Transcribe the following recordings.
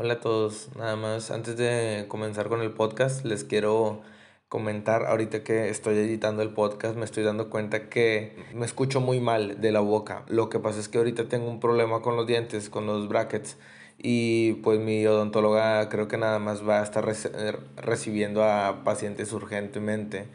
Hola a todos, nada más antes de comenzar con el podcast les quiero comentar ahorita que estoy editando el podcast me estoy dando cuenta que me escucho muy mal de la boca. Lo que pasa es que ahorita tengo un problema con los dientes, con los brackets y pues mi odontóloga creo que nada más va a estar recibiendo a pacientes urgentemente.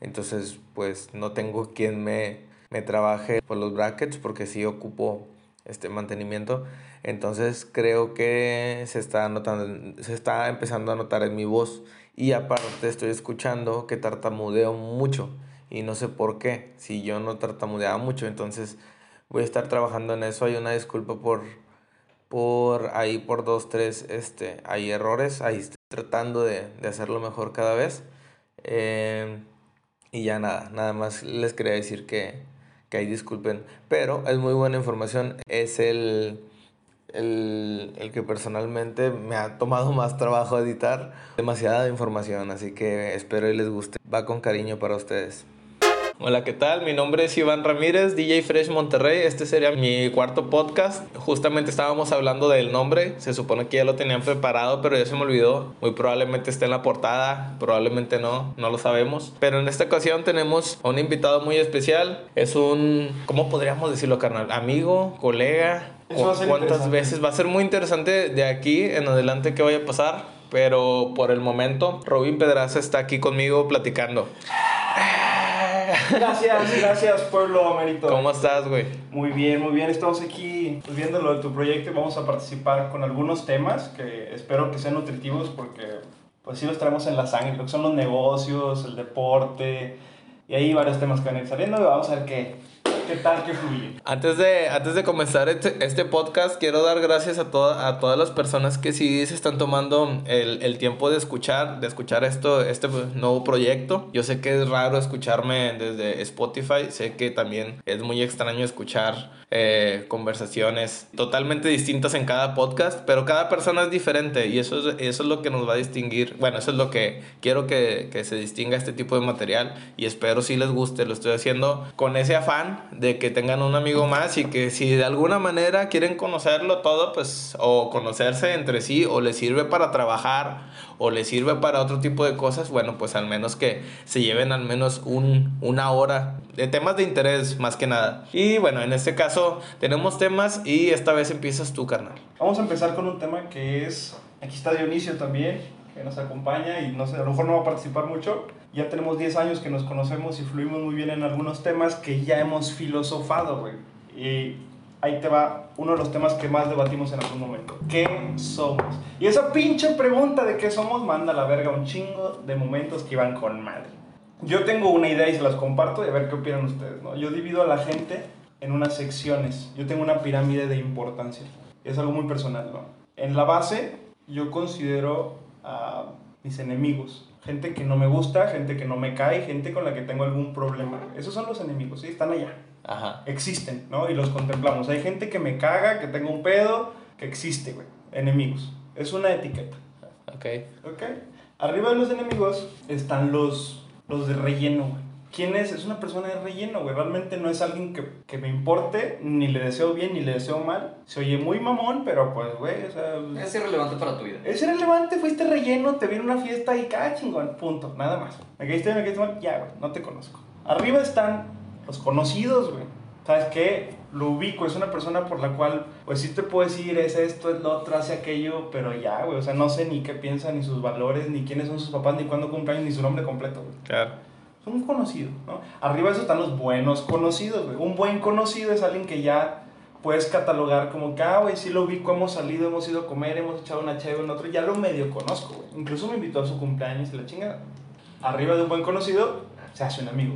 Entonces pues no tengo quien me, me trabaje por los brackets porque sí ocupo este mantenimiento. Entonces creo que se está notando, se está empezando a notar en mi voz. Y aparte estoy escuchando que tartamudeo mucho. Y no sé por qué, si yo no tartamudeaba mucho, entonces voy a estar trabajando en eso. Hay una disculpa por, por ahí, por dos, tres, este, hay errores, ahí estoy tratando de, de hacerlo mejor cada vez. Eh, y ya nada, nada más les quería decir que, que ahí disculpen, pero es muy buena información, es el el, el, que personalmente me ha tomado más trabajo editar. Demasiada información, así que espero y les guste. Va con cariño para ustedes. Hola, ¿qué tal? Mi nombre es Iván Ramírez, DJ Fresh Monterrey. Este sería mi cuarto podcast. Justamente estábamos hablando del nombre. Se supone que ya lo tenían preparado, pero ya se me olvidó. Muy probablemente esté en la portada, probablemente no, no lo sabemos. Pero en esta ocasión tenemos a un invitado muy especial. Es un, ¿cómo podríamos decirlo, carnal? Amigo, colega, cuántas veces. Va a ser muy interesante de aquí en adelante que vaya a pasar. Pero por el momento, Robin Pedraza está aquí conmigo platicando. Gracias, gracias pueblo amerito. ¿Cómo estás, güey? Muy bien, muy bien. Estamos aquí pues, viendo lo de tu proyecto y vamos a participar con algunos temas que espero que sean nutritivos porque pues sí los traemos en la sangre, lo que son los negocios, el deporte y hay varios temas que van a ir saliendo y vamos a ver qué, ¿Qué tal que fluye? Antes de, antes de comenzar este, este, podcast, quiero dar gracias a, toda, a todas las personas que sí se están tomando el, el, tiempo de escuchar, de escuchar esto, este nuevo proyecto. Yo sé que es raro escucharme desde Spotify, sé que también es muy extraño escuchar eh, conversaciones totalmente distintas en cada podcast, pero cada persona es diferente y eso es, eso es lo que nos va a distinguir. Bueno, eso es lo que quiero que, que se distinga este tipo de material y espero si les guste. Lo estoy haciendo con ese afán de que tengan un amigo más y que si de alguna manera quieren conocerlo todo, pues o conocerse entre sí o les sirve para trabajar o les sirve para otro tipo de cosas, bueno, pues al menos que se lleven al menos un, una hora de temas de interés más que nada. Y bueno, en este caso tenemos temas y esta vez empiezas tú, carnal. Vamos a empezar con un tema que es, aquí está Dionisio también, que nos acompaña y no sé, a lo mejor no va a participar mucho, ya tenemos 10 años que nos conocemos y fluimos muy bien en algunos temas que ya hemos filosofado, güey. Y ahí te va uno de los temas que más debatimos en algún momento. ¿Qué somos? Y esa pinche pregunta de qué somos manda a la verga un chingo de momentos que iban con madre. Yo tengo una idea y se las comparto y a ver qué opinan ustedes, ¿no? Yo divido a la gente en unas secciones. Yo tengo una pirámide de importancia. Es algo muy personal, ¿no? En la base yo considero a mis enemigos gente que no me gusta, gente que no me cae, gente con la que tengo algún problema. Esos son los enemigos, ¿sí? Están allá. Ajá. Existen, ¿no? Y los contemplamos. Hay gente que me caga, que tengo un pedo, que existe, güey. Enemigos. Es una etiqueta. Ok. Ok. Arriba de los enemigos están los, los de relleno, güey. ¿Quién es? Es una persona de relleno, güey. Realmente no es alguien que, que, me importe, ni le deseo bien, ni le deseo mal. Se oye muy mamón, pero pues, güey, o sea... Es irrelevante para tu vida. Es irrelevante, fuiste relleno, te vino una fiesta y cada chingón, punto, nada más. Me caíste me caíste mal, ya, güey, no te conozco. Arriba están los conocidos, güey. ¿Sabes qué? Lo ubico, es una persona por la cual, pues sí te puedo decir, es esto, es lo otro, hace aquello, pero ya, güey, o sea, no sé ni qué piensa, ni sus valores, ni quiénes son sus papás, ni cuándo cumpleaños, ni su nombre completo, güey. Claro son un conocido, ¿no? Arriba de eso están los buenos conocidos, güey. Un buen conocido es alguien que ya puedes catalogar como que, ah, güey, sí lo ubico, hemos salido, hemos ido a comer, hemos echado una chévere en otro, ya lo medio conozco, güey. Incluso me invitó a su cumpleaños y la chingada. Arriba de un buen conocido se hace un amigo,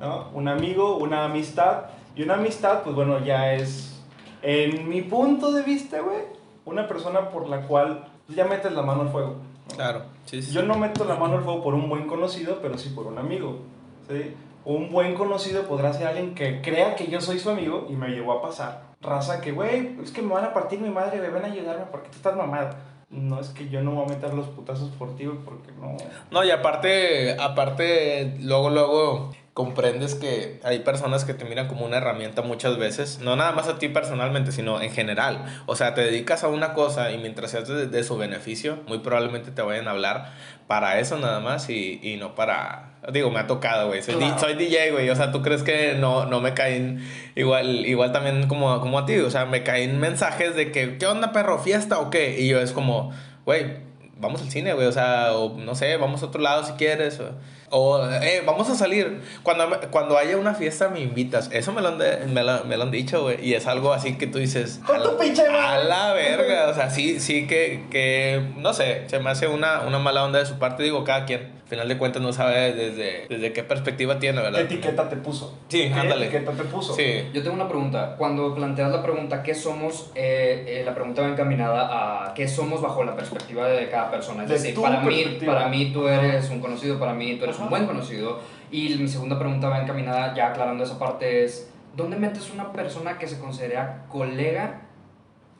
¿no? Un amigo, una amistad. Y una amistad, pues bueno, ya es, en mi punto de vista, güey, una persona por la cual ya metes la mano al fuego. Claro, sí, sí. Yo no meto la mano al fuego por un buen conocido, pero sí por un amigo. ¿sí? Un buen conocido podrá ser alguien que crea que yo soy su amigo y me llegó a pasar. Raza que, güey, es que me van a partir mi madre, me van a ayudarme porque tú estás mamado. No es que yo no voy a meter los putazos por ti, porque no. No, y aparte, aparte, luego, luego comprendes que hay personas que te miran como una herramienta muchas veces, no nada más a ti personalmente, sino en general. O sea, te dedicas a una cosa y mientras seas de, de su beneficio, muy probablemente te vayan a hablar para eso nada más y, y no para... Digo, me ha tocado, güey. Soy, di- Claro. soy DJ, güey. O sea, ¿tú crees que no, no me caen igual, igual también como, como a ti? O sea, me caen mensajes de que, ¿qué onda, perro? ¿Fiesta o qué? Y yo es como, güey, vamos al cine, güey. O sea, o no sé, vamos a otro lado si quieres. O, o, eh, vamos a salir. Cuando, cuando haya una fiesta me invitas. Eso me lo han, de- me lo, me lo han dicho, güey. Y es algo así que tú dices... Con "A tu pinche A madre". la verga. O sea, sí, sí que, que... No sé, se me hace una, una mala onda de su parte. Digo, cada quien. Al final de cuentas no sabe desde, desde qué perspectiva tiene, ¿Qué ¿verdad? etiqueta te puso? Sí, ¿Qué ándale. etiqueta te puso? Sí. Yo tengo una pregunta. Cuando planteas la pregunta ¿qué somos? Eh, eh, la pregunta va encaminada a ¿qué somos bajo la perspectiva de cada persona? Es De decir, para mí, para mí tú eres un conocido, para mí tú eres un Ajá. buen conocido. Y mi segunda pregunta va encaminada, ya aclarando esa parte, es ¿dónde metes una persona que se considera colega,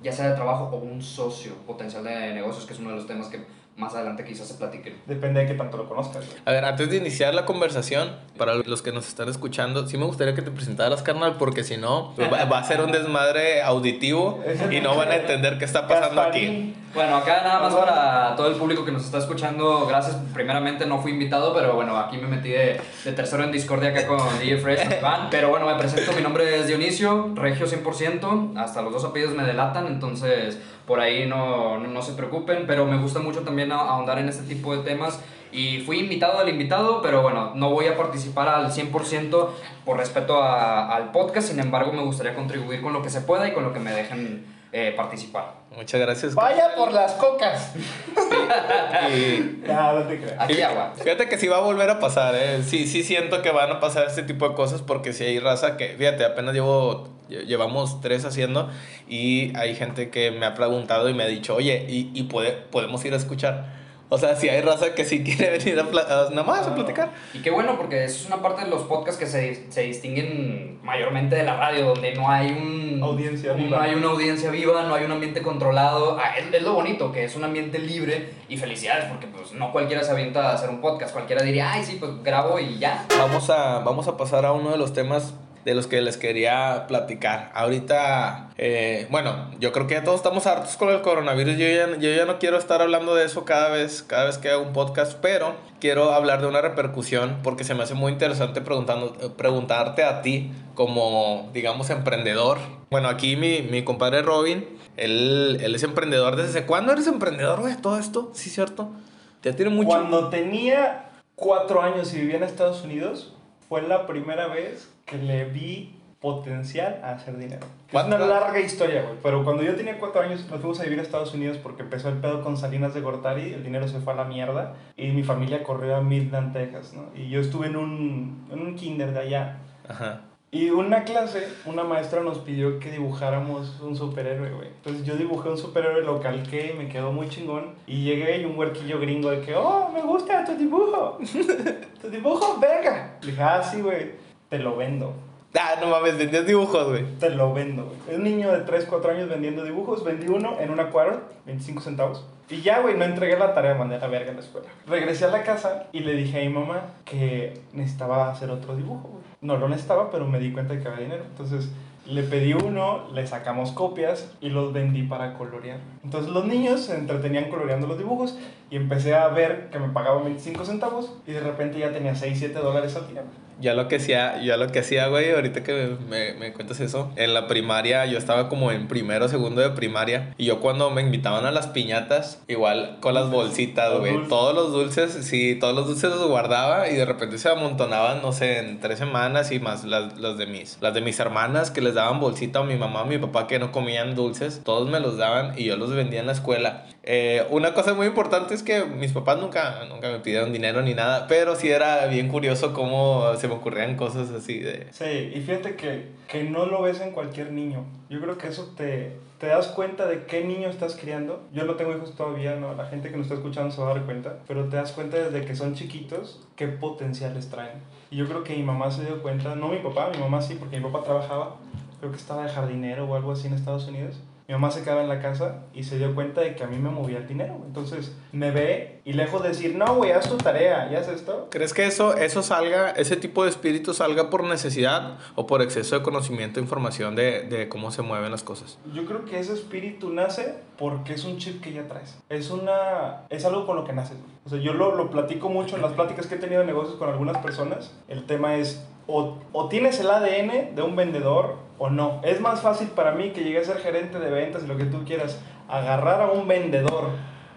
ya sea de trabajo o un socio potencial de negocios, que es uno de los temas que más adelante quizás se platiquen? Depende de qué tanto lo conozcas. güey. A ver, antes de iniciar la conversación, para los que nos están escuchando, sí me gustaría que te presentaras, carnal, porque si no, va, va a ser un desmadre auditivo y no van a entender qué está pasando aquí. Bueno, acá nada más para todo el público que nos está escuchando, gracias. Primeramente no fui invitado, pero bueno, aquí me metí de, de tercero en Discordia acá con DJ Fresh, Iván. Pero bueno, me presento, mi nombre es Dionisio, regio 100%, hasta los dos apellidos me delatan, entonces por ahí no, no, no se preocupen, pero me gusta mucho también a- ahondar en este tipo de temas. Y fui invitado al invitado, pero bueno, no voy a participar al 100% por respeto a- al podcast, sin embargo me gustaría contribuir con lo que se pueda y con lo que me dejen eh, participar. Muchas gracias. Vaya por las cocas. Y Ya, no te creas. Aquí agua. fíjate que sí va a volver a pasar, ¿eh? Sí, sí siento que van a pasar este tipo de cosas porque si hay raza que, fíjate, apenas llevo, lle- llevamos tres haciendo y hay gente que me ha preguntado y me ha dicho, oye, ¿y, y puede, podemos ir a escuchar? O sea, si hay raza que sí quiere venir a, nada más a platicar. Y qué bueno, porque eso es una parte de los podcasts que se, se distinguen mayormente de la radio, donde no hay un... Audiencia un- viva. No hay una audiencia viva, no hay un ambiente controlado. Ah, es, es lo bonito, que es un ambiente libre y felicidades, porque pues no cualquiera se avienta a hacer un podcast. Cualquiera diría, ay, sí, pues grabo y ya. Vamos a, vamos a pasar a uno de los temas de los que les quería platicar. Ahorita, eh, bueno, yo creo que todos estamos hartos con el coronavirus. Yo ya, yo no quiero estar hablando de eso cada vez, cada vez que hago un podcast, pero quiero hablar de una repercusión porque se me hace muy interesante preguntando, preguntarte a ti como, digamos, emprendedor. Bueno, aquí mi, mi compadre Robin, él, él es emprendedor. ¿Desde cuándo eres emprendedor, güey? Todo esto, sí, cierto. Ya tiene mucho. Cuando tenía cuatro años y vivía en Estados Unidos, fue la primera vez que le vi potencial a hacer dinero. Es una larga historia, güey. Pero cuando yo tenía cuatro años, nos fuimos a vivir a Estados Unidos porque empezó el pedo con Salinas de Gortari, el dinero se fue a la mierda y mi familia corrió a Midland, Texas, ¿no? Y yo estuve en un, en un kinder de allá. Ajá. Y una clase, una maestra nos pidió que dibujáramos un superhéroe, güey. Entonces yo dibujé un superhéroe, lo calqué, me quedó muy chingón. Y llegué y un huerquillo gringo de que, oh, me gusta tu dibujo. tu dibujo, venga. Le dije, ah, sí, güey, te lo vendo. Ah, no mames, vendías dibujos, güey. Te lo vendo, güey. Un niño de 3, 4 años vendiendo dibujos. Vendí uno en una cuadra, 25 centavos. Y ya, güey, no entregué la tarea, mandé a la verga en la escuela. Regresé a la casa y le dije a mi mamá que necesitaba hacer otro dibujo, güey. No lo necesitaba, pero me di cuenta de que había dinero. Entonces le pedí uno, le sacamos copias y los vendí para colorear. Entonces los niños se entretenían coloreando los dibujos y empecé a ver que me pagaban 25 centavos y de repente ya tenía 6, 7 dólares al día. Ya lo que hacía, ya lo que hacía, güey, ahorita que me, me cuentas eso, en la primaria yo estaba como en primero, segundo de primaria, y yo cuando me invitaban a las piñatas, igual con las bolsitas, güey, todos los dulces, sí, todos los dulces los guardaba y de repente se amontonaban, no sé, en tres semanas y más las, las de mis, las de mis hermanas que les daban bolsita o mi mamá o mi papá que no comían dulces, todos me los daban y yo los vendía en la escuela. Eh, una cosa muy importante es que mis papás nunca, nunca me pidieron dinero ni nada, pero sí era bien curioso cómo se me ocurrían cosas así de... Sí, y fíjate que, que no lo ves en cualquier niño. Yo creo que eso te, te das cuenta de qué niño estás criando. Yo no tengo hijos todavía, ¿no? La gente que nos está escuchando se va a dar cuenta. Pero te das cuenta desde que son chiquitos qué potenciales traen. Y yo creo que mi mamá se dio cuenta, no mi papá, mi mamá sí, porque mi papá trabajaba. Creo que estaba de jardinero o algo así en Estados Unidos. Mi mamá se quedaba en la casa y se dio cuenta de que a mí me movía el dinero. Entonces me ve y lejos de decir, no, güey, haz tu tarea, ya haz esto. ¿Crees que eso, eso salga, ese tipo de espíritu salga por necesidad o por exceso de conocimiento e información de, de cómo se mueven las cosas? Yo creo que ese espíritu nace porque es un chip que ya traes. Es una es algo con lo que naces. O sea, yo lo, lo platico mucho en las pláticas que he tenido de negocios con algunas personas. El tema es o, o tienes el ADN de un vendedor o no. Es más fácil para mí que llegue a ser gerente de ventas y lo que tú quieras, agarrar a un vendedor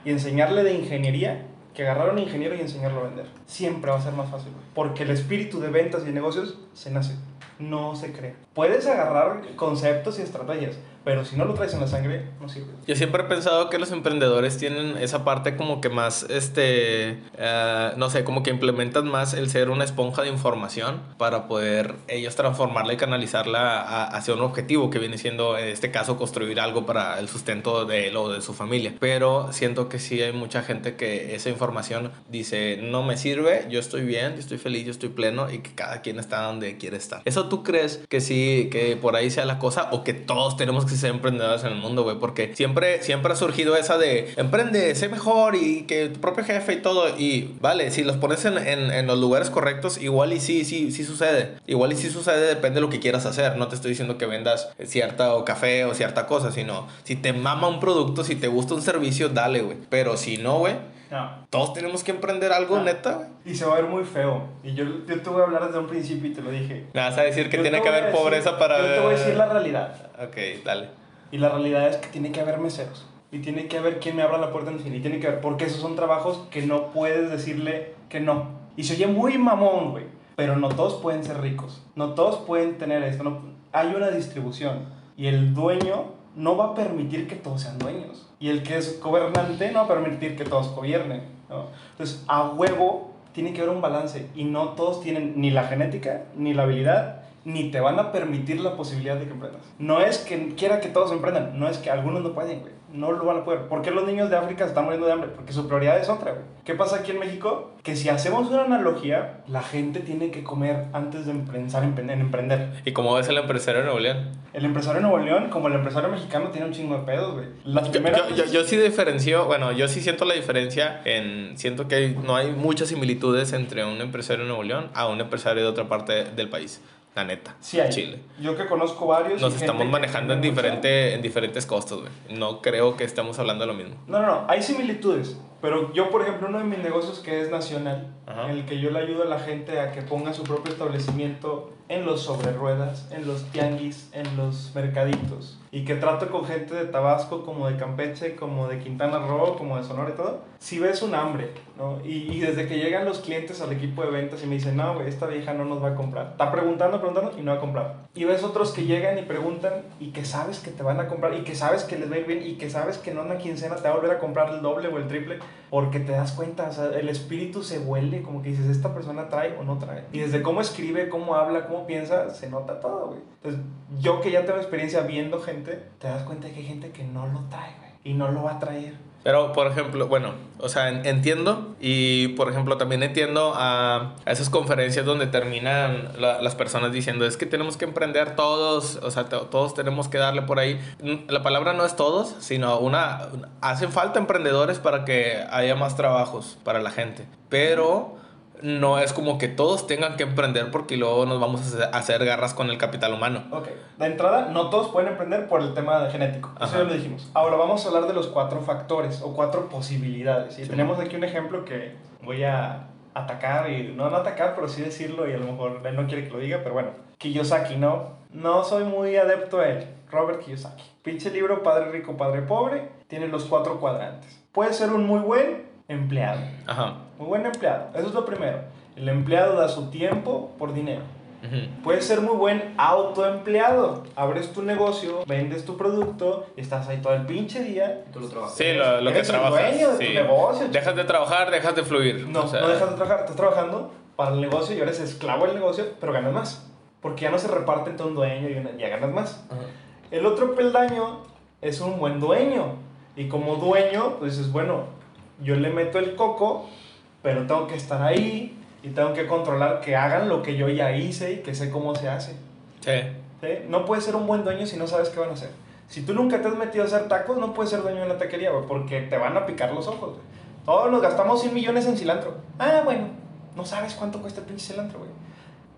y enseñarle de ingeniería que agarrar a un ingeniero y enseñarlo a vender. Siempre va a ser más fácil, porque el espíritu de ventas y negocios se nace, no se crea. Puedes agarrar conceptos y estrategias, pero si no lo traes en la sangre, no sirve. Yo siempre he pensado que los emprendedores tienen esa parte como que más, este, eh, no sé, como que implementan más el ser una esponja de información para poder ellos transformarla y canalizarla a- hacia un objetivo que viene siendo, en este caso, construir algo para el sustento de él o de su familia. Pero siento que sí hay mucha gente que esa información dice, no me sirve, yo estoy bien, yo estoy feliz, yo estoy pleno y que cada quien está donde quiere estar. ¿Eso tú crees que sí, que por ahí sea la cosa o que todos tenemos que ser emprendedores en el mundo, güey? Porque siempre, siempre ha surgido esa de emprende, sé mejor y que tu propio jefe y todo. Y vale, si los pones en los lugares correctos, igual y sí, sí, sí sucede. Igual y sí sucede, depende de lo que quieras hacer. No te estoy diciendo que vendas cierta o café o cierta cosa, sino si te mama un producto, si te gusta un servicio, dale, güey. Pero si no, güey, No. todos tenemos que emprender algo, Ah. neta, güey. Y se va a ver muy feo. Y yo, yo te voy a hablar desde un principio y te lo dije. Me vas a decir que Yo tiene que haber decir- pobreza para... Yo te voy a decir la realidad. Ok, dale. Y la realidad es que tiene que haber meseros. Y tiene que haber quien me abra la puerta en cine. Y tiene que haber, porque esos son trabajos que no puedes decirle que no. Y se oye muy mamón, güey. Pero no todos pueden ser ricos. No todos pueden tener esto. No, hay una distribución. Y el dueño no va a permitir que todos sean dueños. Y el que es gobernante no va a permitir que todos gobiernen. ¿no? Entonces, a huevo tiene que haber un balance. Y no todos tienen ni la genética, ni la habilidad, ni te van a permitir la posibilidad de que emprendas. No es que quiera que todos emprendan, no es que algunos no pueden, güey. No lo van a poder. ¿Por qué los niños de África se están muriendo de hambre? Porque su prioridad es otra, güey. ¿Qué pasa aquí en México? Que si hacemos una analogía, la gente tiene que comer antes de pensar en, en emprender. ¿Y cómo ves el empresario de Nuevo León? El empresario de Nuevo León, como el empresario mexicano, tiene un chingo de pedos, güey. Las Yo, primeras yo, yo, yo sí diferencio, bueno, yo sí siento la diferencia en, siento que no hay muchas similitudes entre un empresario de Nuevo León a un empresario de otra parte del país, la neta, Sí hay. Chile. Yo que conozco varios. Nos estamos manejando en, diferente, en diferentes costos, güey. No creo que estemos hablando de lo mismo. No, no, no, hay similitudes. Pero yo, por ejemplo, uno de mis negocios que es nacional, Ajá. en el que yo le ayudo a la gente a que ponga su propio establecimiento en los sobre ruedas, en los tianguis, en los mercaditos. Y que trato con gente de Tabasco, como de Campeche, como de Quintana Roo, como de Sonora y todo. Si ves un hambre, ¿no? Y, y desde que llegan los clientes al equipo de ventas y me dicen, no, güey, esta vieja no nos va a comprar. Está preguntando, preguntando y no va a comprar. Y ves otros que llegan y preguntan y que sabes que te van a comprar y que sabes que les va a ir bien y que sabes que en una quincena te va a volver a comprar el doble o el triple porque te das cuenta, o sea, el espíritu se huele, como que dices, esta persona trae o no trae. Y desde cómo escribe, cómo habla, cómo piensa, se nota todo, güey. Entonces, yo que ya tengo experiencia viendo gente, te das cuenta de que hay gente que no lo trae, güey. Y no lo va a traer. Pero, por ejemplo, bueno, o sea, en- entiendo y, por ejemplo, también entiendo a, a esas conferencias donde terminan la- las personas diciendo, es que tenemos que emprender todos, o sea, to- todos tenemos que darle por ahí. La palabra no es todos, sino una- hacen falta emprendedores para que haya más trabajos para la gente, pero no es como que todos tengan que emprender porque luego nos vamos a hacer- garras con el capital humano. Ok, de entrada, no todos pueden emprender por el tema genético. Eso ya lo dijimos. Ahora vamos a hablar de los cuatro factores o cuatro posibilidades. Y Sí. tenemos aquí un ejemplo que voy a atacar, y no, no atacar, pero sí decirlo, y a lo mejor él no quiere que lo diga, pero bueno. Kiyosaki, ¿no? No soy muy adepto a él. Robert Kiyosaki. Pinche libro Padre Rico, Padre Pobre. Tiene los cuatro cuadrantes. Puede ser un muy buen empleado. Ajá. Muy buen empleado. Eso es lo primero. El empleado da su tiempo por dinero. Ujú. Puedes ser muy buen autoempleado. Abres tu negocio, vendes tu producto, estás ahí todo el pinche día. Tú lo trabajas. Sí, lo, lo que Eres el trabajas. dueño de tu sí. negocio, Dejas de trabajar, dejas de fluir. No, o sea, no dejas de trabajar, estás trabajando para el negocio y eres esclavo del negocio, pero ganas más. Porque ya no se reparte entre un dueño y una, ya ganas más. El otro peldaño es un buen dueño. Y como dueño, pues dices, bueno, yo le meto el coco, pero tengo que estar ahí y tengo que controlar que hagan lo que yo ya hice y que sé cómo se hace. Sí. ¿sí? No puedes ser un buen dueño si no sabes qué van a hacer. Si tú nunca te has metido a hacer tacos, no puedes ser dueño de una taquería, güey, porque te van a picar los ojos. Todos nos gastamos 100 millones en cilantro. Ah, bueno, no sabes cuánto cuesta el pinche cilantro, güey.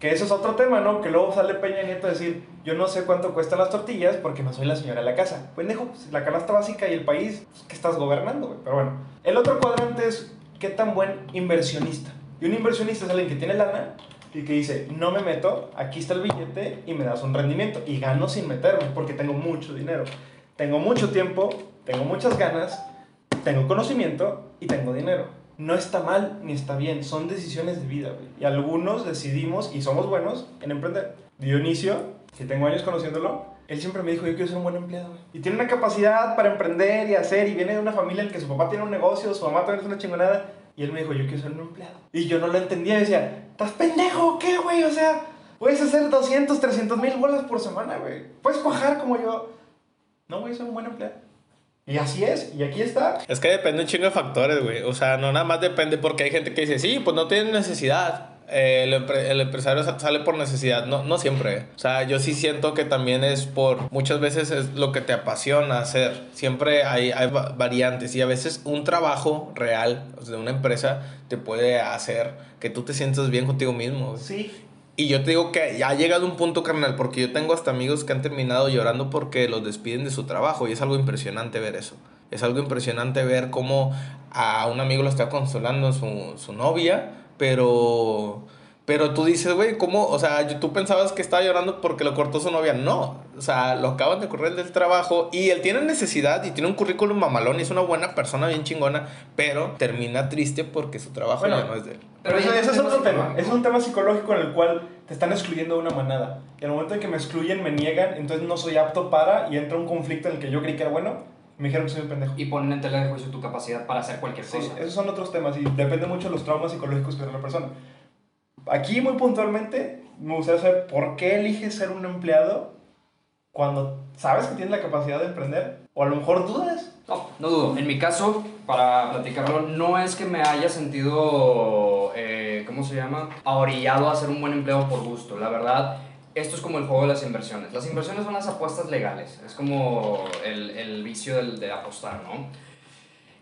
Que eso es otro tema, ¿no? Que luego sale Peña Nieto a decir, yo no sé cuánto cuestan las tortillas porque no soy la señora de la casa. Pendejo, pues, la canasta básica y el país pues, que estás gobernando. Pero bueno, el otro cuadrante es qué tan buen inversionista. Y un inversionista es alguien que tiene lana y que dice, no me meto, aquí está el billete y me das un rendimiento. Y gano sin meterme porque tengo mucho dinero. Tengo mucho tiempo, tengo muchas ganas, tengo conocimiento y tengo dinero no está mal ni está bien, son decisiones de vida, güey. Y algunos decidimos y somos buenos en emprender. Dionisio, que tengo años conociéndolo, él siempre me dijo, yo quiero ser un buen empleado, güey. Y tiene una capacidad para emprender y hacer, y viene de una familia en que su papá tiene un negocio, su mamá también es una chingonada, y él me dijo, yo quiero ser un empleado. Y yo no lo entendía, decía, ¿estás pendejo qué, güey? O sea, puedes hacer 200, 300 mil bolas por semana, güey. Puedes cuajar como yo. No, güey, soy un buen empleado. Y así es, y aquí está. Es que depende un chingo de factores, güey. O sea, no nada más depende porque hay gente que dice, sí, pues no tiene necesidad. Eh, el, el, empresario sale por necesidad, no, no siempre. O sea, yo sí siento que también es por, muchas veces es lo que te apasiona hacer. Siempre hay, hay variantes y a veces un trabajo real de una empresa te puede hacer que tú te sientas bien contigo mismo. Sí. Y yo te digo que ya ha llegado un punto, carnal, porque yo tengo hasta amigos que han terminado llorando porque los despiden de su trabajo y es algo impresionante ver eso. Es algo impresionante ver cómo a un amigo lo está consolando su, su novia, pero pero tú dices, güey, ¿cómo? O sea, tú pensabas que estaba llorando porque lo cortó su novia. No. O sea, lo acaban de correr del trabajo y él tiene necesidad y tiene un currículum mamalón y es una buena persona, bien chingona, pero termina triste porque su trabajo ya no es de él. Pero ese es otro tema. Es un tema psicológico en el cual te están excluyendo de una manada. Y al momento en que me excluyen, me niegan, entonces no soy apto para y entra un conflicto en el que yo creí que era bueno. Me dijeron que soy un pendejo. Y ponen en tela de juicio tu capacidad para hacer cualquier cosa. Esos son otros temas y depende mucho de los traumas psicológicos que tiene la persona. Aquí muy puntualmente me gustaría saber por qué eliges ser un empleado cuando sabes que tienes la capacidad de emprender o a lo mejor dudas. No, no dudo. En mi caso, para platicarlo, no es que me haya sentido, eh, ¿cómo se llama? Ahorillado a ser un buen empleado por gusto. La verdad, esto es como el juego de las inversiones. Las inversiones son las apuestas legales. Es como el, el vicio del, de apostar, ¿no?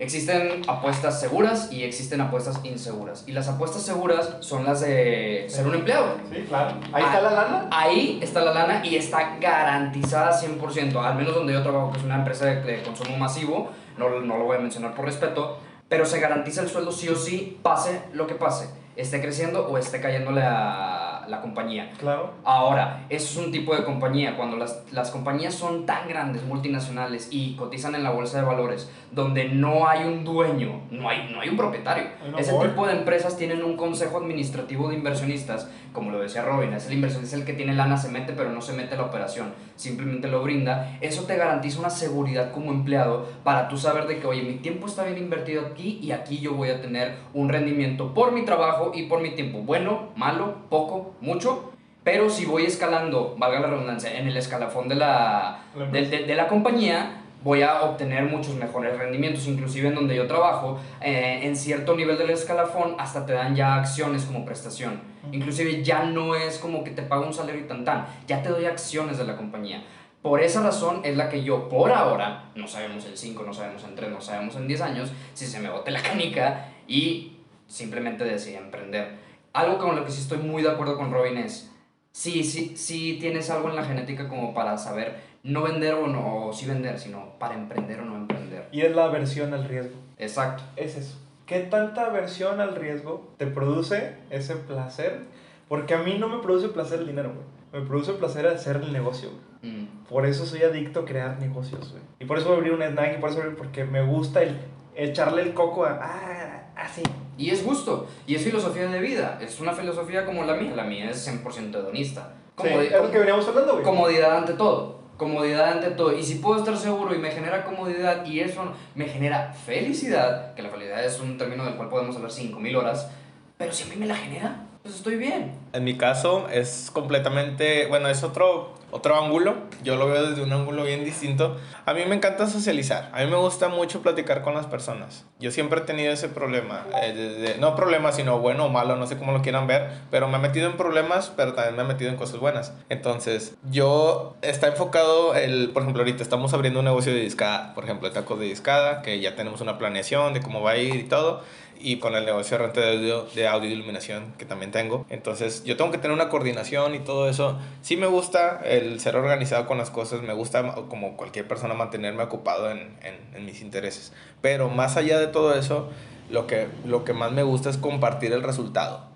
Existen apuestas seguras y existen apuestas inseguras. Y las apuestas seguras son las de ser un empleado. Sí, claro. Ahí está la lana. Ahí está la lana y está garantizada 100%. Al menos donde yo trabajo, que es una empresa de, consumo masivo, no, no lo voy a mencionar por respeto, pero se garantiza el sueldo sí o sí, pase lo que pase. Esté creciendo o esté cayéndole a la, compañía. Claro. Ahora, eso es un tipo de compañía. Cuando las, las compañías son tan grandes, multinacionales y cotizan en la bolsa de valores, donde no hay un dueño, no hay, no hay un propietario. Ese tipo de empresas tienen un consejo administrativo de inversionistas, como lo decía Robin, es el inversionista el que tiene lana, se mete, pero no se mete a la operación, simplemente lo brinda. Eso te garantiza una seguridad como empleado para tú saber de que, oye, mi tiempo está bien invertido aquí y aquí yo voy a tener un rendimiento por mi trabajo y por mi tiempo. Bueno, malo, poco, mucho, pero si voy escalando, valga la redundancia, en el escalafón de la, de, la compañía, voy a obtener muchos mejores rendimientos, inclusive en donde yo trabajo, eh, en cierto nivel del escalafón hasta te dan ya acciones como prestación. Inclusive ya no es como que te pago un salario y tan tan, ya te doy acciones de la compañía. Por esa razón es la que yo por ahora, no sabemos en 5, no sabemos en 3, no sabemos en 10 años, si se me bote la canica y simplemente decidí emprender. Algo con lo que sí estoy muy de acuerdo con Robin es, sí, sí, sí tienes algo en la genética como para saber no vender o no, o sí vender, sino para emprender o no emprender. Y es la aversión al riesgo. Exacto. Es eso. ¿Qué tanta aversión al riesgo te produce ese placer? Porque a mí no me produce placer el dinero, güey. Me produce placer hacer el negocio, mm. Por eso soy adicto a crear negocios, güey. Y por eso voy a abrir un snack y por eso porque me gusta el echarle el coco a... Ah, así. Y es gusto, y es filosofía de vida. Es una filosofía como la mía. La mía es 100% hedonista. es lo que veníamos hablando, güey. Comodidad ante todo. Comodidad ante todo. Y si puedo estar seguro y me genera comodidad y eso me genera felicidad, que la felicidad es un término del cual podemos hablar 5000 horas, pero si a mí me la genera, pues estoy bien. En mi caso es completamente, bueno, es otro otro ángulo, yo lo veo desde un ángulo bien distinto. A mí me encanta socializar, a mí me gusta mucho platicar con las personas. Yo siempre he tenido ese problema, eh, no problema, sino bueno o malo, no sé cómo lo quieran ver, pero me he metido en problemas, pero también me he metido en cosas buenas. Entonces, yo está enfocado, el, por ejemplo, ahorita estamos abriendo un negocio de discada, por ejemplo, de tacos de discada, que ya tenemos una planeación de cómo va a ir y todo y con el negocio de renta de audio, de audio y iluminación que también tengo. Entonces yo tengo que tener una coordinación y todo eso. Sí me gusta el ser organizado con las cosas, me gusta como cualquier persona mantenerme ocupado en, en, en mis intereses. Pero más allá de todo eso, lo que, lo que más me gusta es compartir el resultado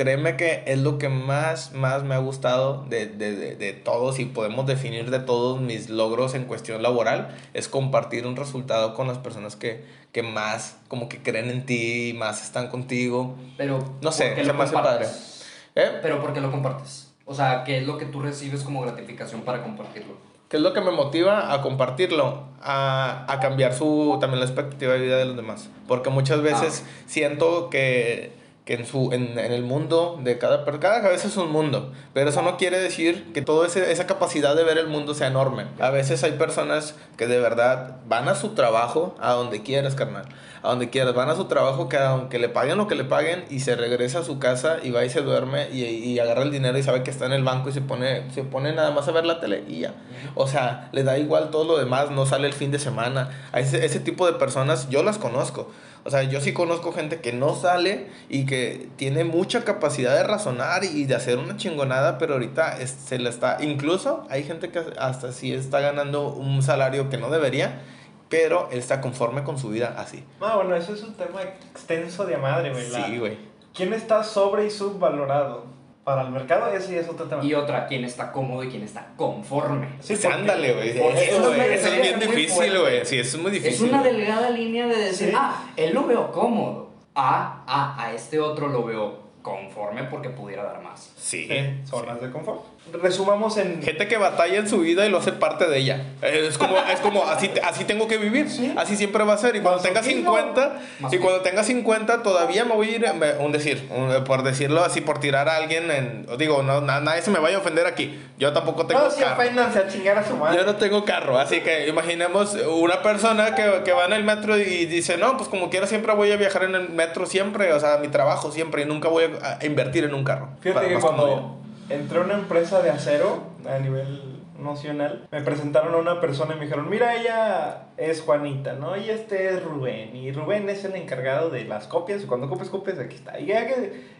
créeme que es lo que más, más me ha gustado de, de, de, de, todos y podemos definir de todos mis logros en cuestión laboral, es compartir un resultado con las personas que, que más como que creen en ti, más están contigo. Pero, no sé, se me padre. ¿Eh? Pero ¿por qué lo compartes? O sea, ¿qué es lo que tú recibes como gratificación para compartirlo? ¿Qué es lo que me motiva a compartirlo? A, a cambiar su, también la expectativa de vida de los demás. Porque muchas veces ah. siento que en, su, en, en, el mundo de cada cada cabeza es un mundo, pero eso no quiere decir que toda esa capacidad de ver el mundo sea enorme. A veces hay personas que de verdad van a su trabajo, a donde quieras, carnal, a donde quieras, van a su trabajo que aunque le paguen lo que le paguen y se regresa a su casa y va y se duerme y, y agarra el dinero y sabe que está en el banco y se pone, se pone nada más a ver la tele y ya. O sea, le da igual todo lo demás, no sale el fin de semana. A ese, ese tipo de personas yo las conozco. O sea, yo sí conozco gente que no sale y que tiene mucha capacidad de razonar y de hacer una chingonada, pero ahorita se le está, incluso hay gente que hasta sí está ganando un salario que no debería, pero él está conforme con su vida así. Ah, bueno, eso es un tema extenso de madre, güey. Sí, güey. ¿Quién está sobre y subvalorado? para el mercado, ese es otro tema. Y otra, quién está cómodo y quién está conforme. Sí, sí ándale, güey. Eso, es bien difícil, güey. Sí, eso es muy difícil. Es una delgada línea de decir, ah, él lo veo cómodo. Ah, ah, a este otro lo veo conforme porque pudiera dar más. Sí. Zonas de confort. Resumamos en... Gente que batalla en su vida y lo hace parte de ella. Es como, es como así, así tengo que vivir. Así siempre va a ser. Y cuando tenga 50, y cuando tenga 50 todavía me voy a ir, un decir, por decirlo así, por tirar a alguien, en, digo, no, nadie se me vaya a ofender aquí. Yo tampoco tengo no, carro. a chingar a su madre. Yo no tengo carro, así que imaginemos una persona que, que va en el metro y dice, no, pues como quiera siempre voy a viajar en el metro siempre, o sea, mi trabajo siempre, y nunca voy a invertir en un carro. Fíjate que cuando entré a una empresa de acero a nivel nacional, me presentaron a una persona y me dijeron, mira, ella es Juanita, ¿no? Y este es Rubén. Y Rubén es el encargado de las copias. Cuando copias, copias, aquí está. Y,